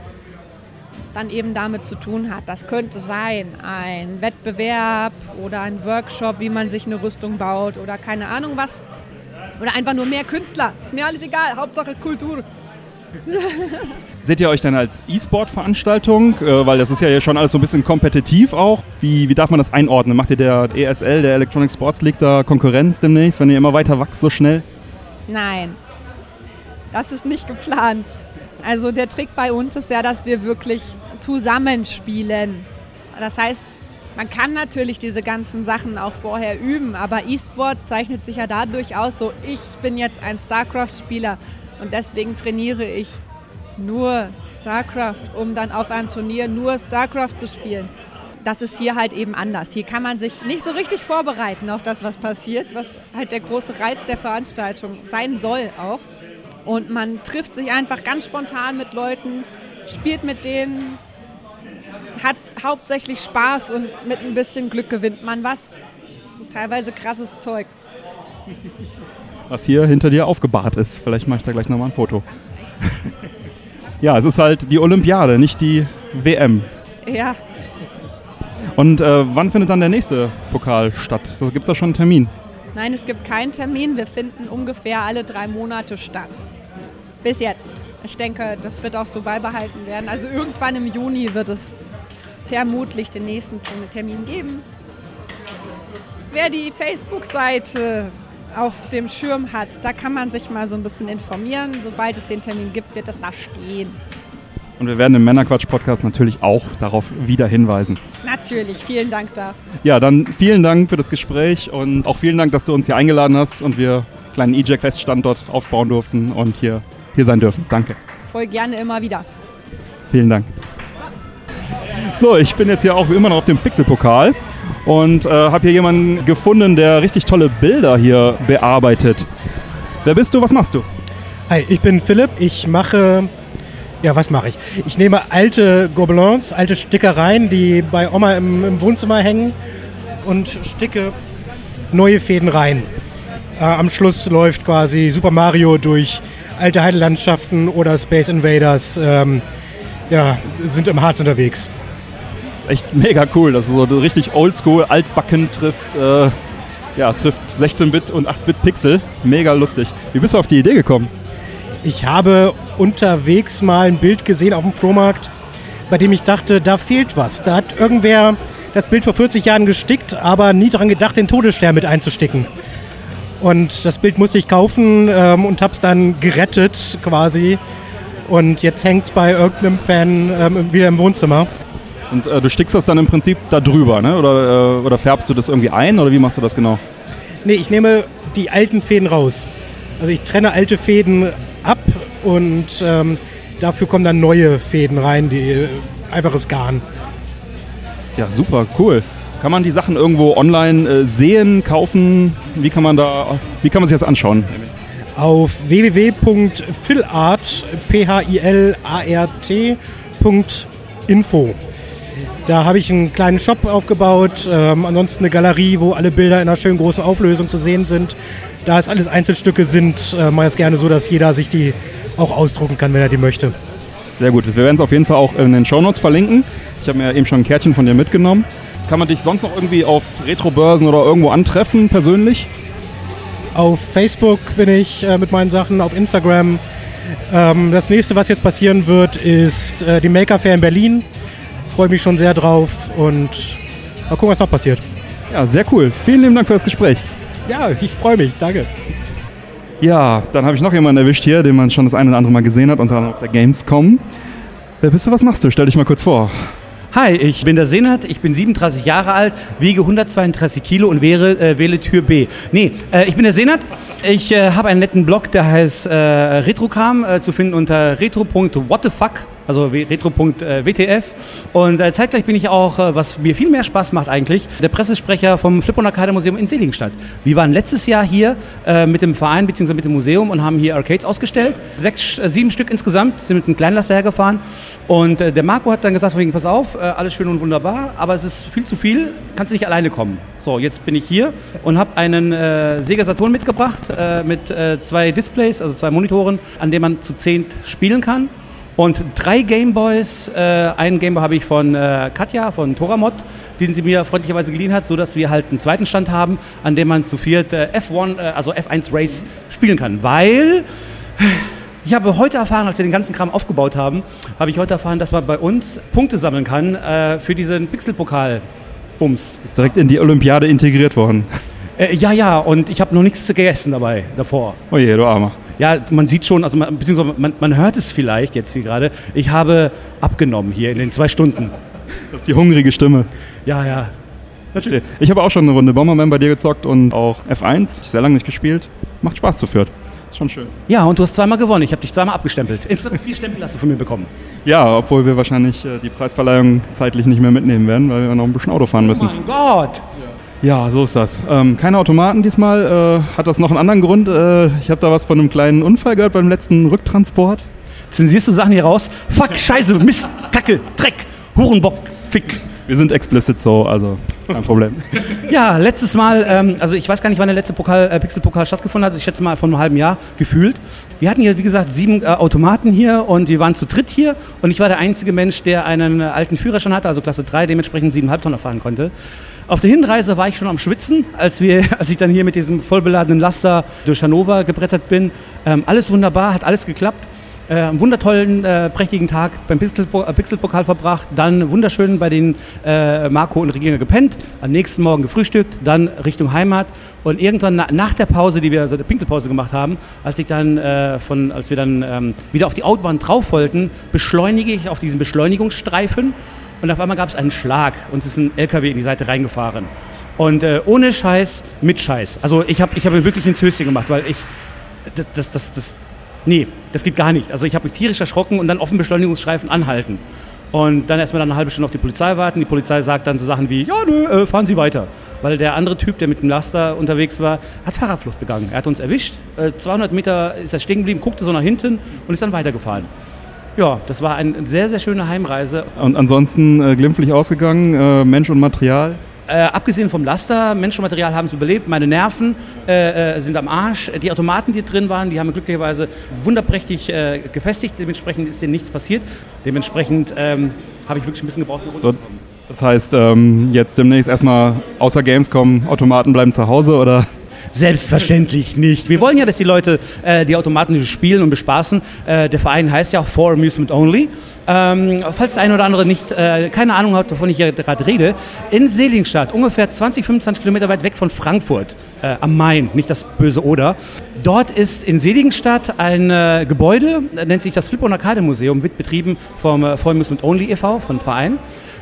dann eben damit zu tun hat. Das könnte sein ein Wettbewerb oder ein Workshop, wie man sich eine Rüstung baut oder keine Ahnung was. Oder einfach nur mehr Künstler. Ist mir alles egal. Hauptsache Kultur. Seht ihr euch dann als E-Sport-Veranstaltung? Äh, weil das ist ja schon alles so ein bisschen kompetitiv auch. Wie, wie darf man das einordnen? Macht ihr der ESL, der Electronic Sports League, da Konkurrenz demnächst, wenn ihr immer weiter wächst so schnell? Nein, das ist nicht geplant. Also der Trick bei uns ist ja, dass wir wirklich zusammenspielen. Das heißt, man kann natürlich diese ganzen Sachen auch vorher üben, aber E-Sport zeichnet sich ja dadurch aus, so ich bin jetzt ein StarCraft-Spieler und deswegen trainiere ich nur StarCraft, um dann auf einem Turnier nur StarCraft zu spielen. Das ist hier halt eben anders. Hier kann man sich nicht so richtig vorbereiten auf das, was passiert, was halt der große Reiz der Veranstaltung sein soll auch. Und man trifft sich einfach ganz spontan mit Leuten, spielt mit denen, hat hauptsächlich Spaß und mit ein bisschen Glück gewinnt man was. Teilweise krasses Zeug. Was hier hinter dir aufgebahrt ist. Vielleicht mache ich da gleich nochmal ein Foto. ja, es ist halt die Olympiade, nicht die WM. Ja. Und äh, wann findet dann der nächste Pokal statt? Gibt es da schon einen Termin? Nein, es gibt keinen Termin. Wir finden ungefähr alle drei Monate statt. Bis jetzt. Ich denke, das wird auch so beibehalten werden. Also irgendwann im Juni wird es vermutlich den nächsten Termin geben. Wer die Facebook-Seite auf dem Schirm hat, da kann man sich mal so ein bisschen informieren. Sobald es den Termin gibt, wird das da stehen. Und wir werden im Männerquatsch-Podcast natürlich auch darauf wieder hinweisen. Natürlich, vielen Dank da. Ja, dann vielen Dank für das Gespräch und auch vielen Dank, dass du uns hier eingeladen hast und wir einen kleinen E-Jack-Feststandort aufbauen durften und hier, hier sein dürfen. Danke. Voll gerne immer wieder. Vielen Dank. So, ich bin jetzt hier auch wie immer noch auf dem Pixelpokal und äh, habe hier jemanden gefunden, der richtig tolle Bilder hier bearbeitet. Wer bist du? Was machst du? Hi, ich bin Philipp. Ich mache, ja, was mache ich? Ich nehme alte Gobelins, alte Stickereien, die bei Oma im, im Wohnzimmer hängen und sticke neue Fäden rein. Äh, am Schluss läuft quasi Super Mario durch alte Heidelandschaften oder Space Invaders. Ähm, ja, sind im Harz unterwegs echt mega cool. Das ist so richtig oldschool, altbacken trifft, äh, ja, trifft 16-Bit und 8-Bit Pixel. Mega lustig. Wie bist du auf die Idee gekommen? Ich habe unterwegs mal ein Bild gesehen auf dem Flohmarkt, bei dem ich dachte, da fehlt was. Da hat irgendwer das Bild vor 40 Jahren gestickt, aber nie daran gedacht, den Todesstern mit einzusticken. Und das Bild musste ich kaufen ähm, und habe es dann gerettet quasi. Und jetzt hängt es bei irgendeinem Fan ähm, wieder im Wohnzimmer. Und äh, du stickst das dann im Prinzip da drüber, ne? Oder, äh, oder färbst du das irgendwie ein oder wie machst du das genau? Nee, ich nehme die alten Fäden raus. Also ich trenne alte Fäden ab und ähm, dafür kommen dann neue Fäden rein, die äh, einfaches Garn. Ja, super, cool. Kann man die Sachen irgendwo online äh, sehen, kaufen? Wie kann man da, wie kann man sich das anschauen? Auf www.philart.info. Da habe ich einen kleinen Shop aufgebaut, ähm, ansonsten eine Galerie, wo alle Bilder in einer schönen großen Auflösung zu sehen sind. Da es alles Einzelstücke sind, äh, mache ich es gerne so, dass jeder sich die auch ausdrucken kann, wenn er die möchte. Sehr gut. Wir werden es auf jeden Fall auch in den Shownotes verlinken. Ich habe mir eben schon ein Kärtchen von dir mitgenommen. Kann man dich sonst noch irgendwie auf Retrobörsen oder irgendwo antreffen, persönlich? Auf Facebook bin ich äh, mit meinen Sachen, auf Instagram. Ähm, das nächste, was jetzt passieren wird, ist äh, die Maker Fair in Berlin freue mich schon sehr drauf und mal gucken, was noch passiert. Ja, sehr cool. Vielen lieben Dank für das Gespräch. Ja, ich freue mich. Danke. Ja, dann habe ich noch jemanden erwischt hier, den man schon das eine oder andere Mal gesehen hat, unter anderem auf der Gamescom. Wer bist du, was machst du? Stell dich mal kurz vor. Hi, ich bin der Senat, ich bin 37 Jahre alt, wiege 132 Kilo und wäre, äh, wähle Tür B. Nee, äh, ich bin der Senat, ich äh, habe einen netten Blog, der heißt äh, Retrocam, äh, zu finden unter retro.whatthefuck also retro.wtf. Und äh, zeitgleich bin ich auch, äh, was mir viel mehr Spaß macht eigentlich, der Pressesprecher vom Flip Arcade Museum in Seligenstadt. Wir waren letztes Jahr hier äh, mit dem Verein bzw. mit dem Museum und haben hier Arcades ausgestellt. Sechs, äh, sieben Stück insgesamt, sind mit einem Kleinlaster hergefahren. Und äh, der Marco hat dann gesagt, wegen, pass auf, äh, alles schön und wunderbar, aber es ist viel zu viel, kannst du nicht alleine kommen. So, jetzt bin ich hier und habe einen äh, Sega Saturn mitgebracht äh, mit äh, zwei Displays, also zwei Monitoren, an denen man zu zehnt spielen kann. Und drei Gameboys, äh, einen Gameboy habe ich von äh, Katja, von Toramod, den sie mir freundlicherweise geliehen hat, sodass wir halt einen zweiten Stand haben, an dem man zu viert äh, F1, äh, also F1 Race spielen kann. Weil ich habe heute erfahren, als wir den ganzen Kram aufgebaut haben, habe ich heute erfahren, dass man bei uns Punkte sammeln kann äh, für diesen Pixelpokal-Bums. Ist direkt in die Olympiade integriert worden. Äh, ja, ja, und ich habe noch nichts gegessen dabei, davor. Oh je, du Armer. Ja, man sieht schon, also man, beziehungsweise man, man hört es vielleicht jetzt hier gerade. Ich habe abgenommen hier in den zwei Stunden. Das ist die hungrige Stimme. Ja, ja. Verstehe. Ich habe auch schon eine Runde Bomberman bei dir gezockt und auch F1. Sehr lange nicht gespielt. Macht Spaß zu viert. Ist schon schön. Ja, und du hast zweimal gewonnen. Ich habe dich zweimal abgestempelt. Insgesamt vier Stempel hast du von mir bekommen. Ja, obwohl wir wahrscheinlich äh, die Preisverleihung zeitlich nicht mehr mitnehmen werden, weil wir noch ein bisschen Auto fahren müssen. Oh mein Gott! Ja, so ist das. Ähm, keine Automaten diesmal. Äh, hat das noch einen anderen Grund? Äh, ich habe da was von einem kleinen Unfall gehört beim letzten Rücktransport. Zensierst du Sachen hier raus? Fuck, Scheiße, Mist, Kacke, Dreck, Hurenbock, Fick. Wir sind explicit so, also kein Problem. Ja, letztes Mal, ähm, also ich weiß gar nicht, wann der letzte Pokal, äh, Pixel-Pokal stattgefunden hat. Ich schätze mal vor einem halben Jahr gefühlt. Wir hatten hier, wie gesagt, sieben äh, Automaten hier und wir waren zu dritt hier. Und ich war der einzige Mensch, der einen äh, alten Führerschein hatte, also Klasse 3, dementsprechend 7,5 Tonner fahren konnte. Auf der Hinreise war ich schon am Schwitzen, als, wir, als ich dann hier mit diesem vollbeladenen Laster durch Hannover gebrettert bin. Ähm, alles wunderbar, hat alles geklappt. Äh, einen wundertollen, äh, prächtigen Tag beim äh, Pixelpokal verbracht, dann wunderschön bei den äh, Marco und Regina gepennt, am nächsten Morgen gefrühstückt, dann Richtung Heimat und irgendwann na, nach der Pause, die wir, also der Pinkelpause gemacht haben, als ich dann äh, von, als wir dann ähm, wieder auf die Autobahn drauf wollten, beschleunige ich auf diesen Beschleunigungsstreifen und auf einmal gab es einen Schlag und es ist ein LKW in die Seite reingefahren. Und äh, ohne Scheiß, mit Scheiß. Also ich habe ich hab wirklich ins Höschen gemacht, weil ich, das, das, das, das nee, das geht gar nicht. Also ich habe mich tierisch erschrocken und dann dem Beschleunigungsstreifen anhalten. Und dann erstmal dann eine halbe Stunde auf die Polizei warten. Die Polizei sagt dann so Sachen wie, ja, nö, äh, fahren Sie weiter. Weil der andere Typ, der mit dem Laster unterwegs war, hat Fahrradflucht begangen. Er hat uns erwischt. Äh, 200 Meter ist er stehen geblieben, guckte so nach hinten und ist dann weitergefahren. Ja, das war eine sehr, sehr schöne Heimreise. Und ansonsten äh, glimpflich ausgegangen, äh, Mensch und Material. Äh, abgesehen vom Laster, Menschenmaterial haben es überlebt, meine Nerven äh, äh, sind am Arsch. Die Automaten, die drin waren, die haben glücklicherweise wunderprächtig äh, gefestigt. Dementsprechend ist denen nichts passiert. Dementsprechend ähm, habe ich wirklich ein bisschen gebraucht, um So, runterzukommen. das heißt, ähm, jetzt demnächst erstmal außer Gamescom, Automaten bleiben zu Hause oder? Selbstverständlich nicht. Wir wollen ja, dass die Leute äh, die Automaten spielen und bespaßen. Äh, der Verein heißt ja auch For Amusement Only. Ähm, falls der eine oder andere nicht äh, keine Ahnung hat, wovon ich hier gerade rede, in Seligenstadt, ungefähr 20, 25 Kilometer weit weg von Frankfurt äh, am Main, nicht das böse Oder. Dort ist in Seligenstadt ein äh, Gebäude, äh, nennt sich das Flip und Arcade Museum, wird betrieben vom äh, For Amusement Only e.V., vom Verein.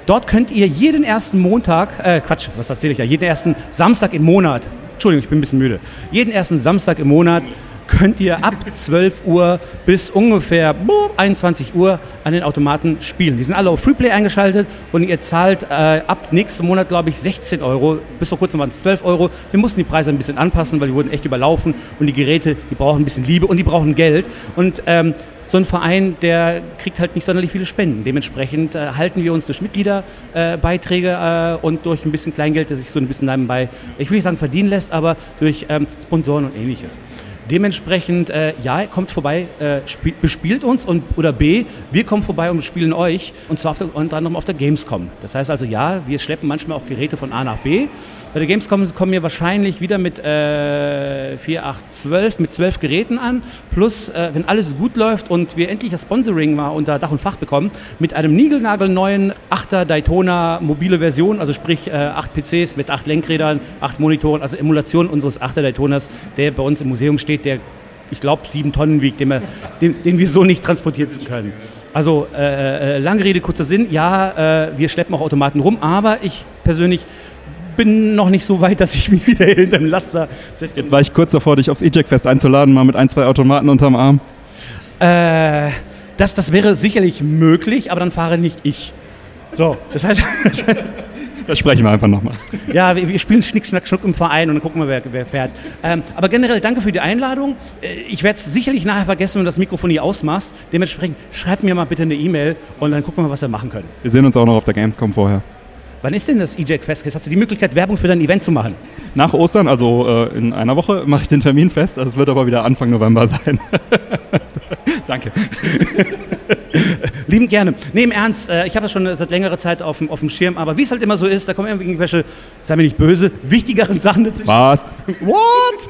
Dort könnt ihr jeden ersten Montag, äh, Quatsch, was erzähle ich ja, jeden ersten Samstag im Monat, Entschuldigung, ich bin ein bisschen müde, jeden ersten Samstag im Monat könnt ihr ab 12 Uhr bis ungefähr boah, 21 Uhr an den Automaten spielen. Die sind alle auf Freeplay eingeschaltet und ihr zahlt äh, ab nächsten Monat, glaube ich, 16 Euro. Bis vor kurzem waren es 12 Euro. Wir mussten die Preise ein bisschen anpassen, weil die wurden echt überlaufen und die Geräte, die brauchen ein bisschen Liebe und die brauchen Geld. Und ähm, so ein Verein, der kriegt halt nicht sonderlich viele Spenden. Dementsprechend äh, halten wir uns durch Mitgliederbeiträge äh, äh, und durch ein bisschen Kleingeld, das sich so ein bisschen nebenbei, ich will nicht sagen verdienen lässt, aber durch ähm, Sponsoren und ähnliches. Dementsprechend, äh, ja, kommt vorbei, äh, spiel, bespielt uns und oder B, wir kommen vorbei und bespielen euch und zwar unter anderem auf der Gamescom. Das heißt also, ja, wir schleppen manchmal auch Geräte von A nach B. Bei der Gamescom kommen wir wahrscheinlich wieder mit äh, 4, 8, 12, mit 12 Geräten an. Plus, äh, wenn alles gut läuft und wir endlich das Sponsoring mal unter Dach und Fach bekommen, mit einem niegelnagelneuen 8er Daytona mobile Version, also sprich äh, 8 PCs mit 8 Lenkrädern, 8 Monitoren, also Emulation unseres 8er Daytonas, der bei uns im Museum steht, der ich glaube, sieben Tonnen wiegt, den wir, den, den wir so nicht transportieren können. Also äh, äh, lange Rede, kurzer Sinn, ja, äh, wir schleppen auch Automaten rum, aber ich persönlich bin noch nicht so weit, dass ich mich wieder hinter dem Laster setze. Jetzt war ich kurz davor, dich aufs E-Jack-Fest einzuladen, mal mit ein, zwei Automaten unterm Arm. Äh, Das, das wäre sicherlich möglich, aber dann fahre nicht ich. So, das heißt, Das sprechen wir einfach nochmal. ja, wir, wir spielen Schnick, Schnack, Schnuck im Verein und dann gucken wir, wer, wer fährt. Ähm, aber generell danke für die Einladung. Äh, Ich werde es sicherlich nachher vergessen, wenn du das Mikrofon hier ausmachst. Dementsprechend schreibt mir mal bitte eine E-Mail und dann gucken wir, was wir machen können. Wir sehen uns auch noch auf der Gamescom vorher. Wann ist denn das EJAC Fest? Jetzt hast du die Möglichkeit, Werbung für dein Event zu machen. Nach Ostern, also äh, in einer Woche, mache ich den Termin fest. Also es wird aber wieder Anfang November sein. Danke. Liebend gerne. Nee, im Ernst, äh, ich habe das schon seit längerer Zeit auf dem, auf dem Schirm, aber wie es halt immer so ist, da kommen irgendwelche, sei mir nicht böse, wichtigeren Sachen dazwischen. Was? What?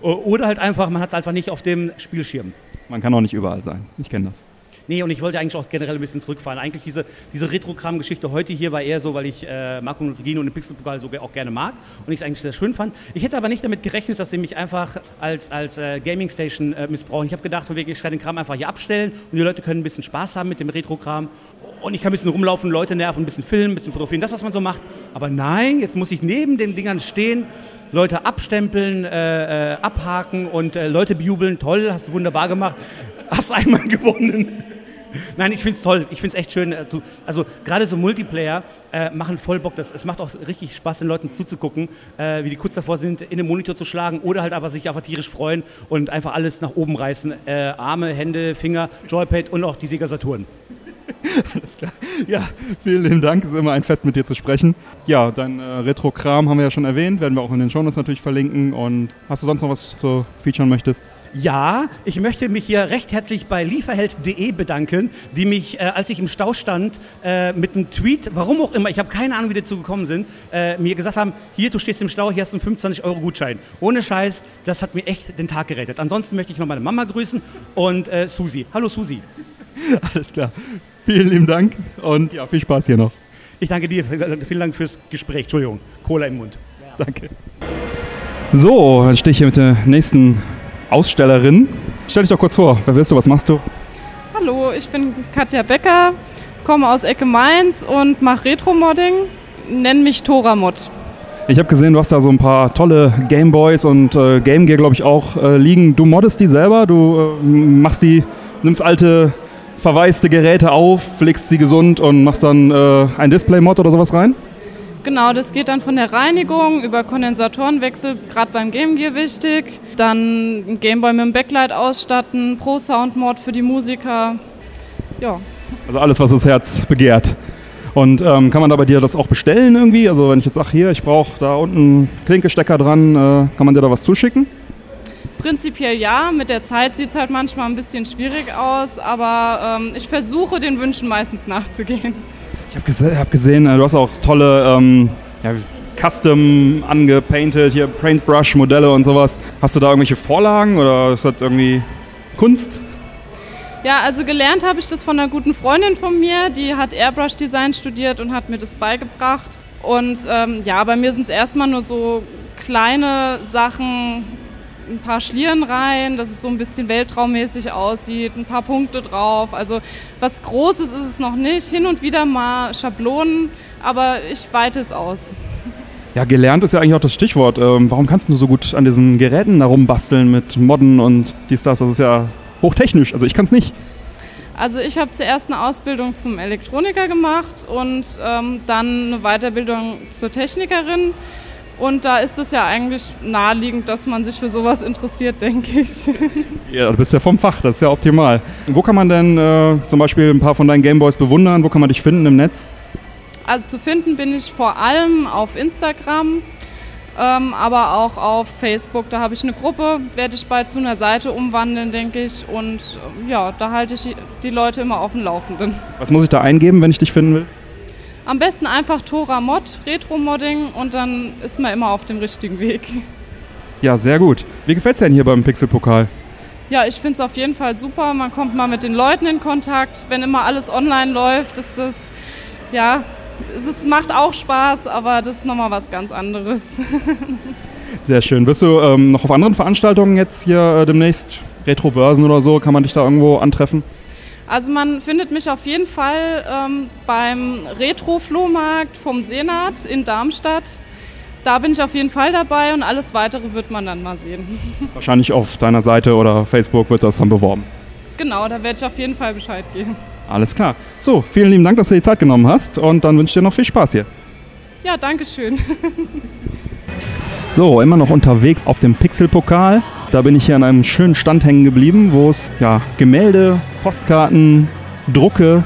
Oder halt einfach, man hat es einfach nicht auf dem Spielschirm. Man kann auch nicht überall sein. Ich kenne das. Nee, und ich wollte eigentlich auch generell ein bisschen zurückfahren. Eigentlich diese, diese Retro-Kram-Geschichte heute hier war eher so, weil ich äh, Marco Nutregino und den Pixelpokal so auch gerne mag und ich es eigentlich sehr schön fand. Ich hätte aber nicht damit gerechnet, dass sie mich einfach als, als äh, Gaming-Station äh, missbrauchen. Ich habe gedacht, ich kann den Kram einfach hier abstellen und die Leute können ein bisschen Spaß haben mit dem Retro-Kram. Und ich kann ein bisschen rumlaufen, Leute nerven, ein bisschen filmen, ein bisschen fotografieren, das, was man so macht. Aber nein, jetzt muss ich neben den Dingern stehen, Leute abstempeln, äh, äh, abhaken und äh, Leute bejubeln. Toll, hast du wunderbar gemacht. Hast einmal gewonnen. Nein, ich finde es toll. Ich finde es echt schön. äh, Also gerade so Multiplayer äh, machen voll Bock. Das, es macht auch richtig Spaß, den Leuten zuzugucken, äh, wie die kurz davor sind, in den Monitor zu schlagen oder halt einfach sich einfach tierisch freuen und einfach alles nach oben reißen. Äh, Arme, Hände, Finger, Joypad und auch die Sega Saturn. Ja, vielen lieben Dank. Es ist immer ein Fest, mit dir zu sprechen. Ja, dein äh, Retro-Kram haben wir ja schon erwähnt. Werden wir auch in den Shownotes natürlich verlinken. Und hast du sonst noch was zu featuren möchtest? Ja, ich möchte mich hier recht herzlich bei lieferheld.de bedanken, die mich, äh, als ich im Stau stand, äh, mit einem Tweet, warum auch immer, ich habe keine Ahnung, wie die dazu gekommen sind, äh, mir gesagt haben, hier, du stehst im Stau, hier hast du einen 25-Euro-Gutschein. Ohne Scheiß, das hat mir echt den Tag gerettet. Ansonsten möchte ich noch meine Mama grüßen und äh, Susi. Hallo Susi. Alles klar. Vielen lieben Dank und ja, viel Spaß hier noch. Ich danke dir, vielen Dank fürs Gespräch. Entschuldigung, Cola im Mund. Danke. So, dann stehe ich hier mit der nächsten Ausstellerin. Stell dich doch kurz vor. Wer bist du? Was machst du? Hallo, ich bin Katja Becker, komme aus Ecke Mainz und mache Retro-Modding. Nenn mich Toramod. Ich habe gesehen, du hast da so ein paar tolle Gameboys und äh, Game Gear, glaube ich, auch äh, liegen. Du moddest die selber, du äh, machst die, nimmst alte verwaiste Geräte auf, pflegst sie gesund und machst dann äh, ein Display-Mod oder sowas rein? Genau, das geht dann von der Reinigung über Kondensatorenwechsel, gerade beim Game Gear wichtig. Dann ein Gameboy mit dem Backlight ausstatten, Pro Sound Mod für die Musiker. Ja, Also alles, was das Herz begehrt. Und ähm, kann man da bei dir das auch bestellen irgendwie? Also wenn ich jetzt sage, hier, ich brauche da unten Klinkestecker dran, äh, kann man dir da was zuschicken? prinzipiell ja. Mit der Zeit sieht es halt manchmal ein bisschen schwierig aus, aber ähm, ich versuche den Wünschen meistens nachzugehen. Ich habe gese hab gesehen, äh, du hast auch tolle ähm, ja, Custom angepainted, hier Paintbrush-Modelle und sowas. Hast du da irgendwelche Vorlagen oder ist das irgendwie Kunst? Ja, also gelernt habe ich das von einer guten Freundin von mir, die hat Airbrush Design studiert und hat mir das beigebracht. Und ähm, ja, bei mir sind es erstmal nur so kleine Sachen, ein paar Schlieren rein, dass es so ein bisschen weltraummäßig aussieht, ein paar Punkte drauf. Also was Großes ist es noch nicht. Hin und wieder mal Schablonen, aber ich weite es aus. Ja, gelernt ist ja eigentlich auch das Stichwort. Ähm, warum kannst du so gut an diesen Geräten herumbasteln mit Modden und dies, das? Das ist ja hochtechnisch. Also ich kann es nicht. Also ich habe zuerst eine Ausbildung zum Elektroniker gemacht und ähm, dann eine Weiterbildung zur Technikerin. Und da ist es ja eigentlich naheliegend, dass man sich für sowas interessiert, denke ich. Ja, du bist ja vom Fach, das ist ja optimal. Wo kann man denn äh, zum Beispiel ein paar von deinen Gameboys bewundern? Wo kann man dich finden im Netz? Also zu finden bin ich vor allem auf Instagram, ähm, aber auch auf Facebook. Da habe ich eine Gruppe, werde ich bald zu einer Seite umwandeln, denke ich. Und ähm, ja, da halte ich die Leute immer auf dem Laufenden. Was muss ich da eingeben, wenn ich dich finden will? Am besten einfach Tora Mod, Retro-Modding und dann ist man immer auf dem richtigen Weg. Ja, sehr gut. Wie gefällt es denn hier beim Pixelpokal? Ja, ich finde es auf jeden Fall super. Man kommt mal mit den Leuten in Kontakt. Wenn immer alles online läuft, ist das, ja, es macht auch Spaß, aber das ist nochmal was ganz anderes. Sehr schön. Bist du ähm, noch auf anderen Veranstaltungen jetzt hier äh, demnächst? Retro-Börsen oder so? Kann man dich da irgendwo antreffen? Also man findet mich auf jeden Fall ähm, beim Retro-Flohmarkt vom Senat in Darmstadt. Da bin ich auf jeden Fall dabei und alles Weitere wird man dann mal sehen. Wahrscheinlich auf deiner Seite oder Facebook wird das dann beworben. Genau, da werde ich auf jeden Fall Bescheid geben. Alles klar. So, vielen lieben Dank, dass du dir die Zeit genommen hast und dann wünsche ich dir noch viel Spaß hier. Ja, danke schön. So, immer noch unterwegs auf dem Pixelpokal. Da bin ich hier an einem schönen Stand hängen geblieben, wo es ja, Gemälde, Postkarten, Drucke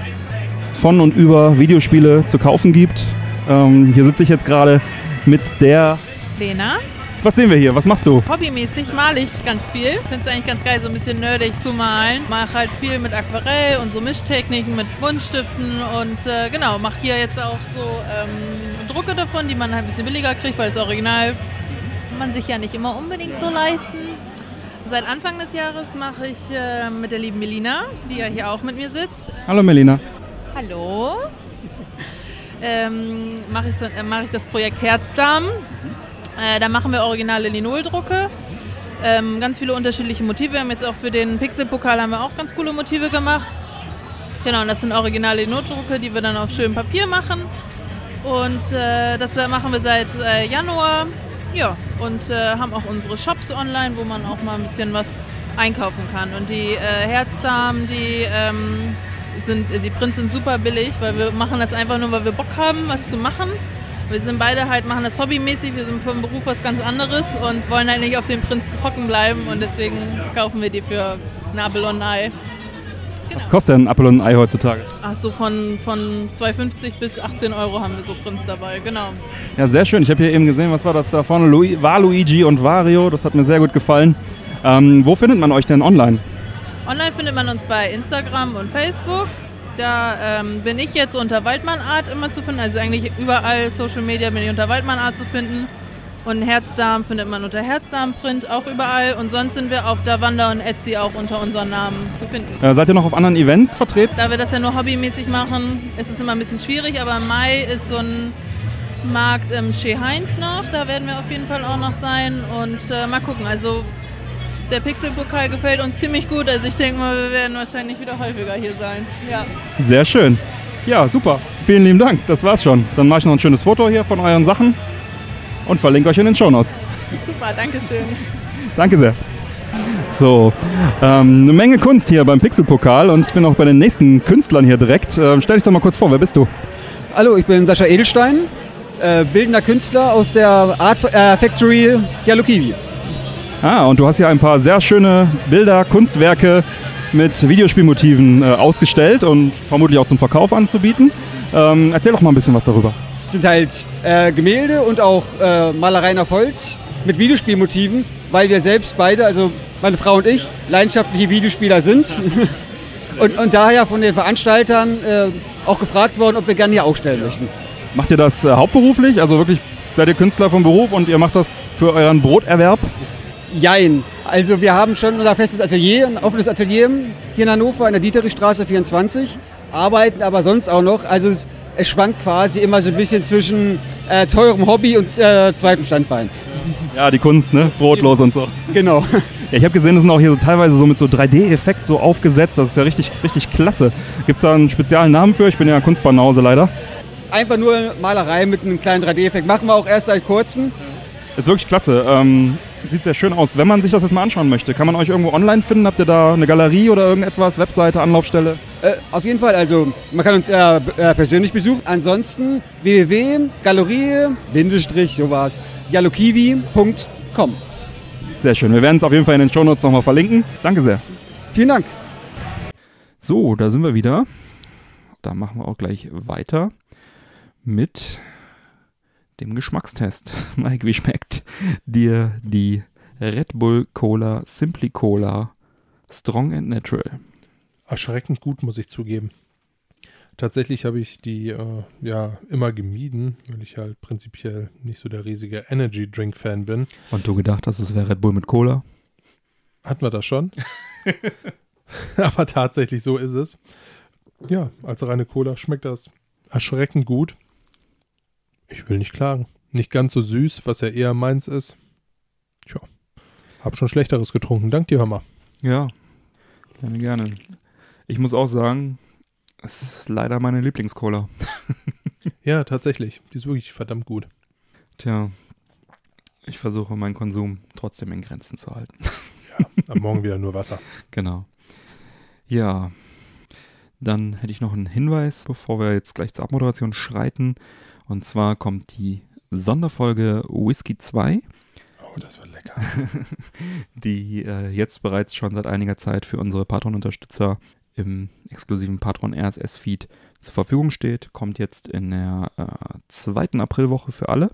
von und über Videospiele zu kaufen gibt. Ähm, hier sitze ich jetzt gerade mit der. Lena. Was sehen wir hier? Was machst du? Hobbymäßig male ich ganz viel. Finde es eigentlich ganz geil, so ein bisschen nerdig zu malen. Mache halt viel mit Aquarell und so Mischtechniken mit Buntstiften und äh, genau, mache hier jetzt auch so ähm, Drucke davon, die man halt ein bisschen billiger kriegt, weil das Original man sich ja nicht immer unbedingt so leisten. Seit Anfang des Jahres mache ich äh, mit der lieben Melina, die ja hier auch mit mir sitzt. Hallo Melina. Hallo. Ähm, mache ich, so, äh, mach ich das Projekt Herzdarm. Äh, da machen wir originale Linoldrucke. Ähm, ganz viele unterschiedliche Motive. Wir haben jetzt auch für den Pixelpokal haben wir auch ganz coole Motive gemacht. Genau, und das sind originale Linoldrucke, die wir dann auf schönem Papier machen. Und äh, das machen wir seit äh, Januar. Ja, und äh, haben auch unsere Shops online, wo man auch mal ein bisschen was einkaufen kann. Und die äh, Herzdamen, die ähm, sind, die Prints sind super billig, weil wir machen das einfach nur, weil wir Bock haben, was zu machen. Wir sind beide halt, machen das hobbymäßig, wir sind vom Beruf was ganz anderes und wollen halt nicht auf den Prinz hocken bleiben und deswegen kaufen wir die für ein Apfel und ein Ei. Was kostet denn ein Apfel und ein Ei heutzutage? Ach so, von, von 2,50 bis 18 Euro haben wir so Prinz dabei, genau. Ja, sehr schön. Ich habe hier eben gesehen, was war das da vorne? Lu war Luigi und Wario. Das hat mir sehr gut gefallen. Ähm, wo findet man euch denn online? Online findet man uns bei Instagram und Facebook. Da ähm, bin ich jetzt unter Waldmann Art immer zu finden. Also eigentlich überall Social Media bin ich unter Waldmann Art zu finden. Und Herzdarm findet man unter Herzdarmprint auch überall. Und sonst sind wir auf Davanda und Etsy auch unter unseren Namen zu finden. Äh, seid ihr noch auf anderen Events vertreten? Da wir das ja nur hobbymäßig machen, ist es immer ein bisschen schwierig. Aber im Mai ist so ein Markt im Chez Heinz noch. Da werden wir auf jeden Fall auch noch sein. Und äh, mal gucken. Also der Pixelpokal gefällt uns ziemlich gut. Also ich denke mal, wir werden wahrscheinlich wieder häufiger hier sein. Ja. Sehr schön. Ja, super. Vielen lieben Dank. Das war's schon. Dann mache ich noch ein schönes Foto hier von euren Sachen und verlinke euch in den Show Notes. Super, danke schön. Danke sehr. So, ähm, eine Menge Kunst hier beim Pixelpokal und ich bin auch bei den nächsten Künstlern hier direkt. Ähm, stell dich doch mal kurz vor, wer bist du? Hallo, ich bin Sascha Edelstein, äh, bildender Künstler aus der Art äh, Factory Dialokivi. Ah, und du hast hier ein paar sehr schöne Bilder, Kunstwerke mit Videospielmotiven äh, ausgestellt und vermutlich auch zum Verkauf anzubieten. Ähm, erzähl doch mal ein bisschen was darüber. Sind halt äh, Gemälde und auch äh, Malereien auf Holz mit Videospielmotiven, weil wir selbst beide, also meine Frau und ich, leidenschaftliche Videospieler sind. und, und daher von den Veranstaltern äh, auch gefragt worden, ob wir gerne hier ausstellen möchten. Macht ihr das äh, hauptberuflich? Also wirklich seid ihr Künstler vom Beruf und ihr macht das für euren Broterwerb? Jein. Also wir haben schon unser festes Atelier, ein offenes Atelier hier in Hannover in der Dieterichstraße 24, arbeiten aber sonst auch noch. Also es, schwankt quasi immer so ein bisschen zwischen äh, teurem Hobby und äh, zweitem Standbein. Ja, die Kunst, ne? Brotlos und so. Genau. Ja, ich habe gesehen, das sind auch hier so teilweise so mit so 3D-Effekt so aufgesetzt. Das ist ja richtig, richtig klasse. Gibt es da einen speziellen Namen für? Ich bin ja Kunstbanause leider. Einfach nur Malerei mit einem kleinen 3D-Effekt. Machen wir auch erst seit kurzem. Ist wirklich klasse. Ähm, sieht sehr schön aus. Wenn man sich das jetzt mal anschauen möchte, kann man euch irgendwo online finden? Habt ihr da eine Galerie oder irgendetwas? Webseite, Anlaufstelle? Äh, auf jeden Fall, also man kann uns äh, äh, persönlich besuchen. Ansonsten www.galerie, Bindestrich, sowas, yalokiwi.com. Sehr schön. Wir werden es auf jeden Fall in den Shownotes nochmal verlinken. Danke sehr. Vielen Dank. So, da sind wir wieder. Da machen wir auch gleich weiter mit dem Geschmackstest. Mike, wie schmeckt dir die Red Bull Cola Simply Cola Strong and Natural? Erschreckend gut, muss ich zugeben. Tatsächlich habe ich die äh, ja immer gemieden, weil ich halt prinzipiell nicht so der riesige Energy Drink Fan bin. Und du gedacht hast, es wäre Red Bull mit Cola? Hatten wir das schon? Aber tatsächlich so ist es. Ja, als reine Cola schmeckt das erschreckend gut. Ich will nicht klagen. Nicht ganz so süß, was ja eher meins ist. Tja, hab schon Schlechteres getrunken. Dank dir, hör mal. Ja, gerne, gerne. Ich muss auch sagen, es ist leider meine Lieblingscola. ja, tatsächlich. Die ist wirklich verdammt gut. Tja, ich versuche meinen Konsum trotzdem in Grenzen zu halten. ja, am Morgen wieder nur Wasser. Genau. Ja, dann hätte ich noch einen Hinweis, bevor wir jetzt gleich zur Abmoderation schreiten. Und zwar kommt die Sonderfolge Whisky 2. Oh, das war lecker. die äh, jetzt bereits schon seit einiger Zeit für unsere Patron-Unterstützer im exklusiven Patron RSS-Feed zur Verfügung steht. Kommt jetzt in der äh, zweiten Aprilwoche für alle.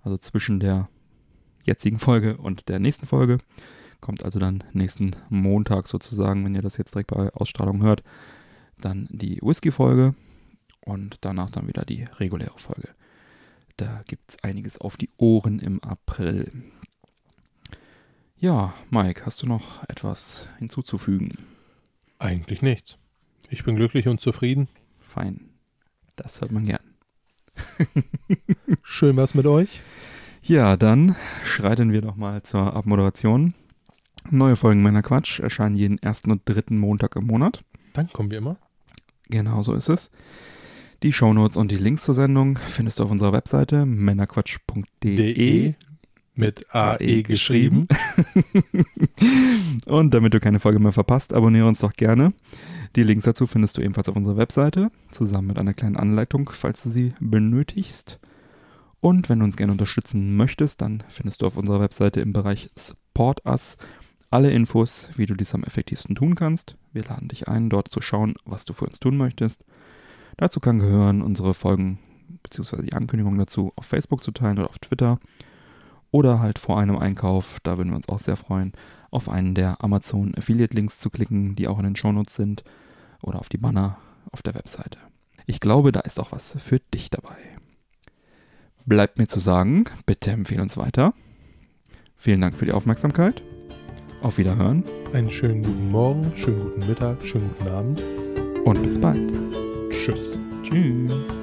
Also zwischen der jetzigen Folge und der nächsten Folge. Kommt also dann nächsten Montag sozusagen, wenn ihr das jetzt direkt bei Ausstrahlung hört, dann die Whisky-Folge und danach dann wieder die reguläre Folge. Da gibt es einiges auf die Ohren im April. Ja, Mike, hast du noch etwas hinzuzufügen? Eigentlich nichts. Ich bin glücklich und zufrieden. Fein. Das hört man gern. Schön was mit euch. Ja, dann schreiten wir doch mal zur Abmoderation. Neue Folgen meiner Quatsch erscheinen jeden ersten und dritten Montag im Monat. Dann kommen wir immer. Genau so ist es. Die Shownotes und die Links zur Sendung findest du auf unserer Webseite männerquatsch.de De mit AE geschrieben. und damit du keine Folge mehr verpasst, abonniere uns doch gerne. Die Links dazu findest du ebenfalls auf unserer Webseite, zusammen mit einer kleinen Anleitung, falls du sie benötigst. Und wenn du uns gerne unterstützen möchtest, dann findest du auf unserer Webseite im Bereich Support Us alle Infos, wie du dies am effektivsten tun kannst. Wir laden dich ein, dort zu schauen, was du für uns tun möchtest. Dazu kann gehören, unsere Folgen bzw. die Ankündigung dazu auf Facebook zu teilen oder auf Twitter. Oder halt vor einem Einkauf, da würden wir uns auch sehr freuen, auf einen der Amazon Affiliate Links zu klicken, die auch in den Shownotes sind. Oder auf die Banner auf der Webseite. Ich glaube, da ist auch was für dich dabei. Bleibt mir zu sagen, bitte empfehle uns weiter. Vielen Dank für die Aufmerksamkeit. Auf Wiederhören. Einen schönen guten Morgen, schönen guten Mittag, schönen guten Abend. Und bis bald. Tschüss. Tschüss.